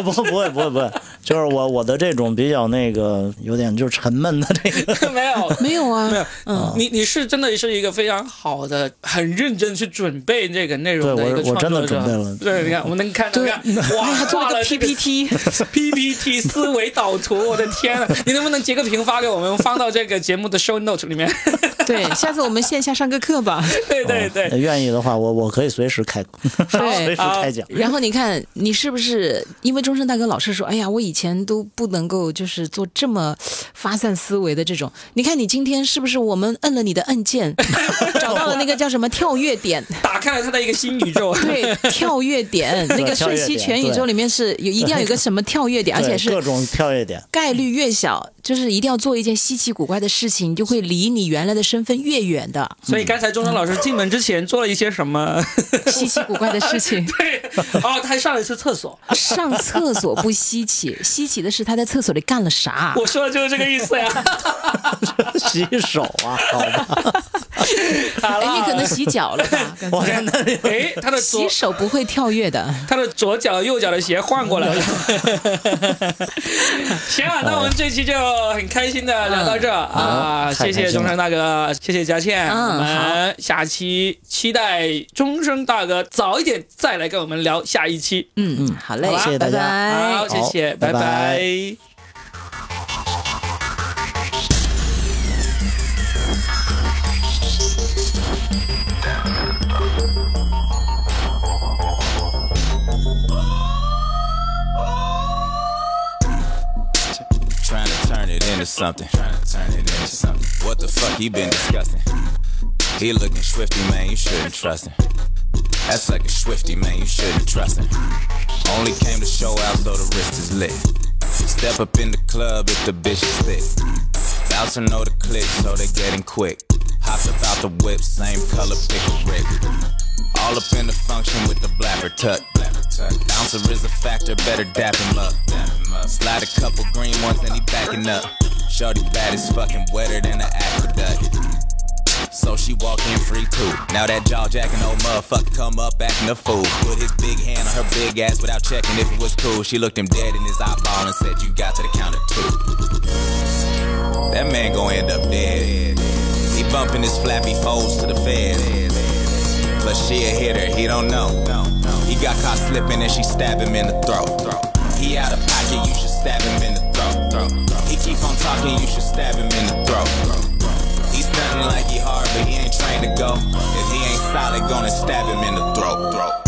不不会不会不会，就是我我的这种比较那个有点就是沉闷的这个，没有。没有啊，没有，嗯你你是真的是一个非常好的、很认真去准备这个内容的一个对我我真的创作者。准备了对，你看，我们能看到，对你看，哇，哎做了个 PPT，PPT 思维导图，我的天呐，你能不能截个屏发给我们，放到这个节目的 show note 里面？对，下次我们线下上个课吧。对 对对，愿意的话，我我可以随时开，随时开讲。然后你看，你是不是因为终身大哥老是说，哎呀，我以前都不能够就是做这么发散思维的这种。你看你今天是不是我们摁了你的按键，找到了那个叫什么跳跃点？打开了他的一个新宇宙。对，跳跃点，那个瞬息全宇宙里面是有一定要有个什么跳跃点，而且是各种跳跃点。概率越小，就是一定要做一件稀奇古怪的事情，就会离你原来的身份越远的。所以刚才钟声老师进门之前做了一些什么？稀奇古怪的事情，对，哦，他还上了一次厕所。上厕所不稀奇，稀奇的是他在厕所里干了啥。我说的就是这个意思呀。洗手啊，好吧。好了，哎，你可能洗脚了吧？我看那里。哎，他的左洗手不会跳跃的。他的左脚右脚的鞋换过来了。行啊，那我们这期就很开心的聊到这啊，谢谢钟声大哥，谢谢佳倩，嗯我们下期期待钟声大哥早一点再来跟我们聊下一期。嗯嗯，好嘞，谢谢大家。拜拜。好，谢谢，拜拜 into something. What the fuck he been discussing? He looking swifty, man. You shouldn't trust him. That's like a swifty, man. You shouldn't trust him. Only came to show out so the wrist is lit. Step up in the club if the bitch is thick. Bouncer know the click, so they getting quick. Hopped up out the whip, same color pickle Rick. All up in the function with the blabber tut. Bouncer is a factor, better dap him up. Slide a couple green ones and he backing up. Shorty bad is fucking wetter than an aqueduct. So she walk in free too. Now that jaw jacking old motherfucker come up acting a fool. Put his big hand on her big ass without checking if it was cool. She looked him dead in his eyeball and said, You got to the counter too. That man gon' end up dead. He bumping his flappy folds to the feds. Plus she a hitter, he don't know. He got caught slipping and she stab him in the throat. He out of pocket, you should stab him in the throat. He keep on talking, you should stab him in the throat. He stunting like he hard, but he ain't trained to go. If he ain't solid, gonna stab him in the throat.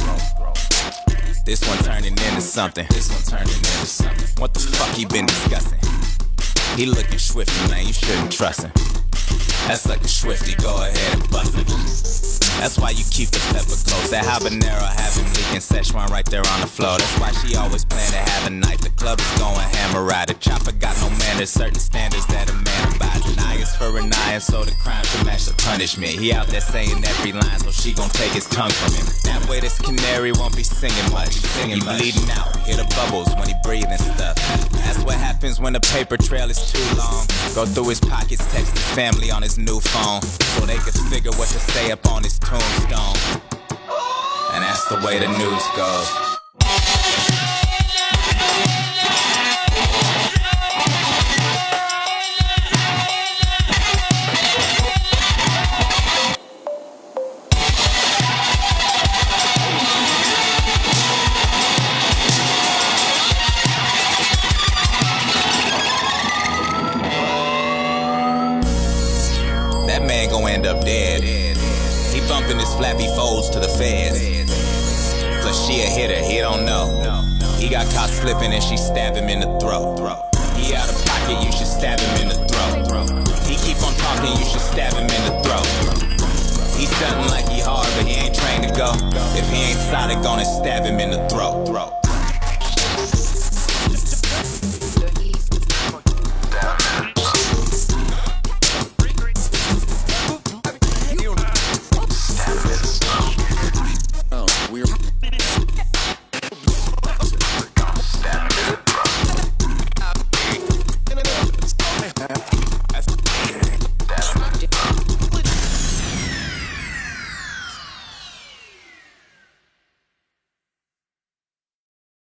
This one turning into something. This one turning into something. What the fuck he been discussing? He looking swifty, man. You shouldn't trust him. That's like a swifty. Go ahead and bust it. That's why you keep the pepper close. That habanero have him leaking Szechuan right there on the floor. That's why she always plan to have a night. The club is going hammer right. The chopper got no manners, certain standards that a man abides. An eye is for an eye, and so the crime should match the punishment. He out there saying every line, so she gon' take his tongue from him. That way, this canary won't be singing much. Singing he bleeding out, hear the bubbles when he breathing stuff. That's what happens when the paper trail is too long. Go through his pockets, text his family on his new phone, so they can figure what to say up on his tombstone. And that's the way the news goes. Dead. He bumping his flappy folds to the feds. Plus she a hitter, he don't know. He got caught slipping and she stab him in the throat. He out of pocket, you should stab him in the throat. He keep on talking. you should stab him in the throat. He's stunting like he hard, but he ain't trained to go. If he ain't solid, gonna stab him in the throat.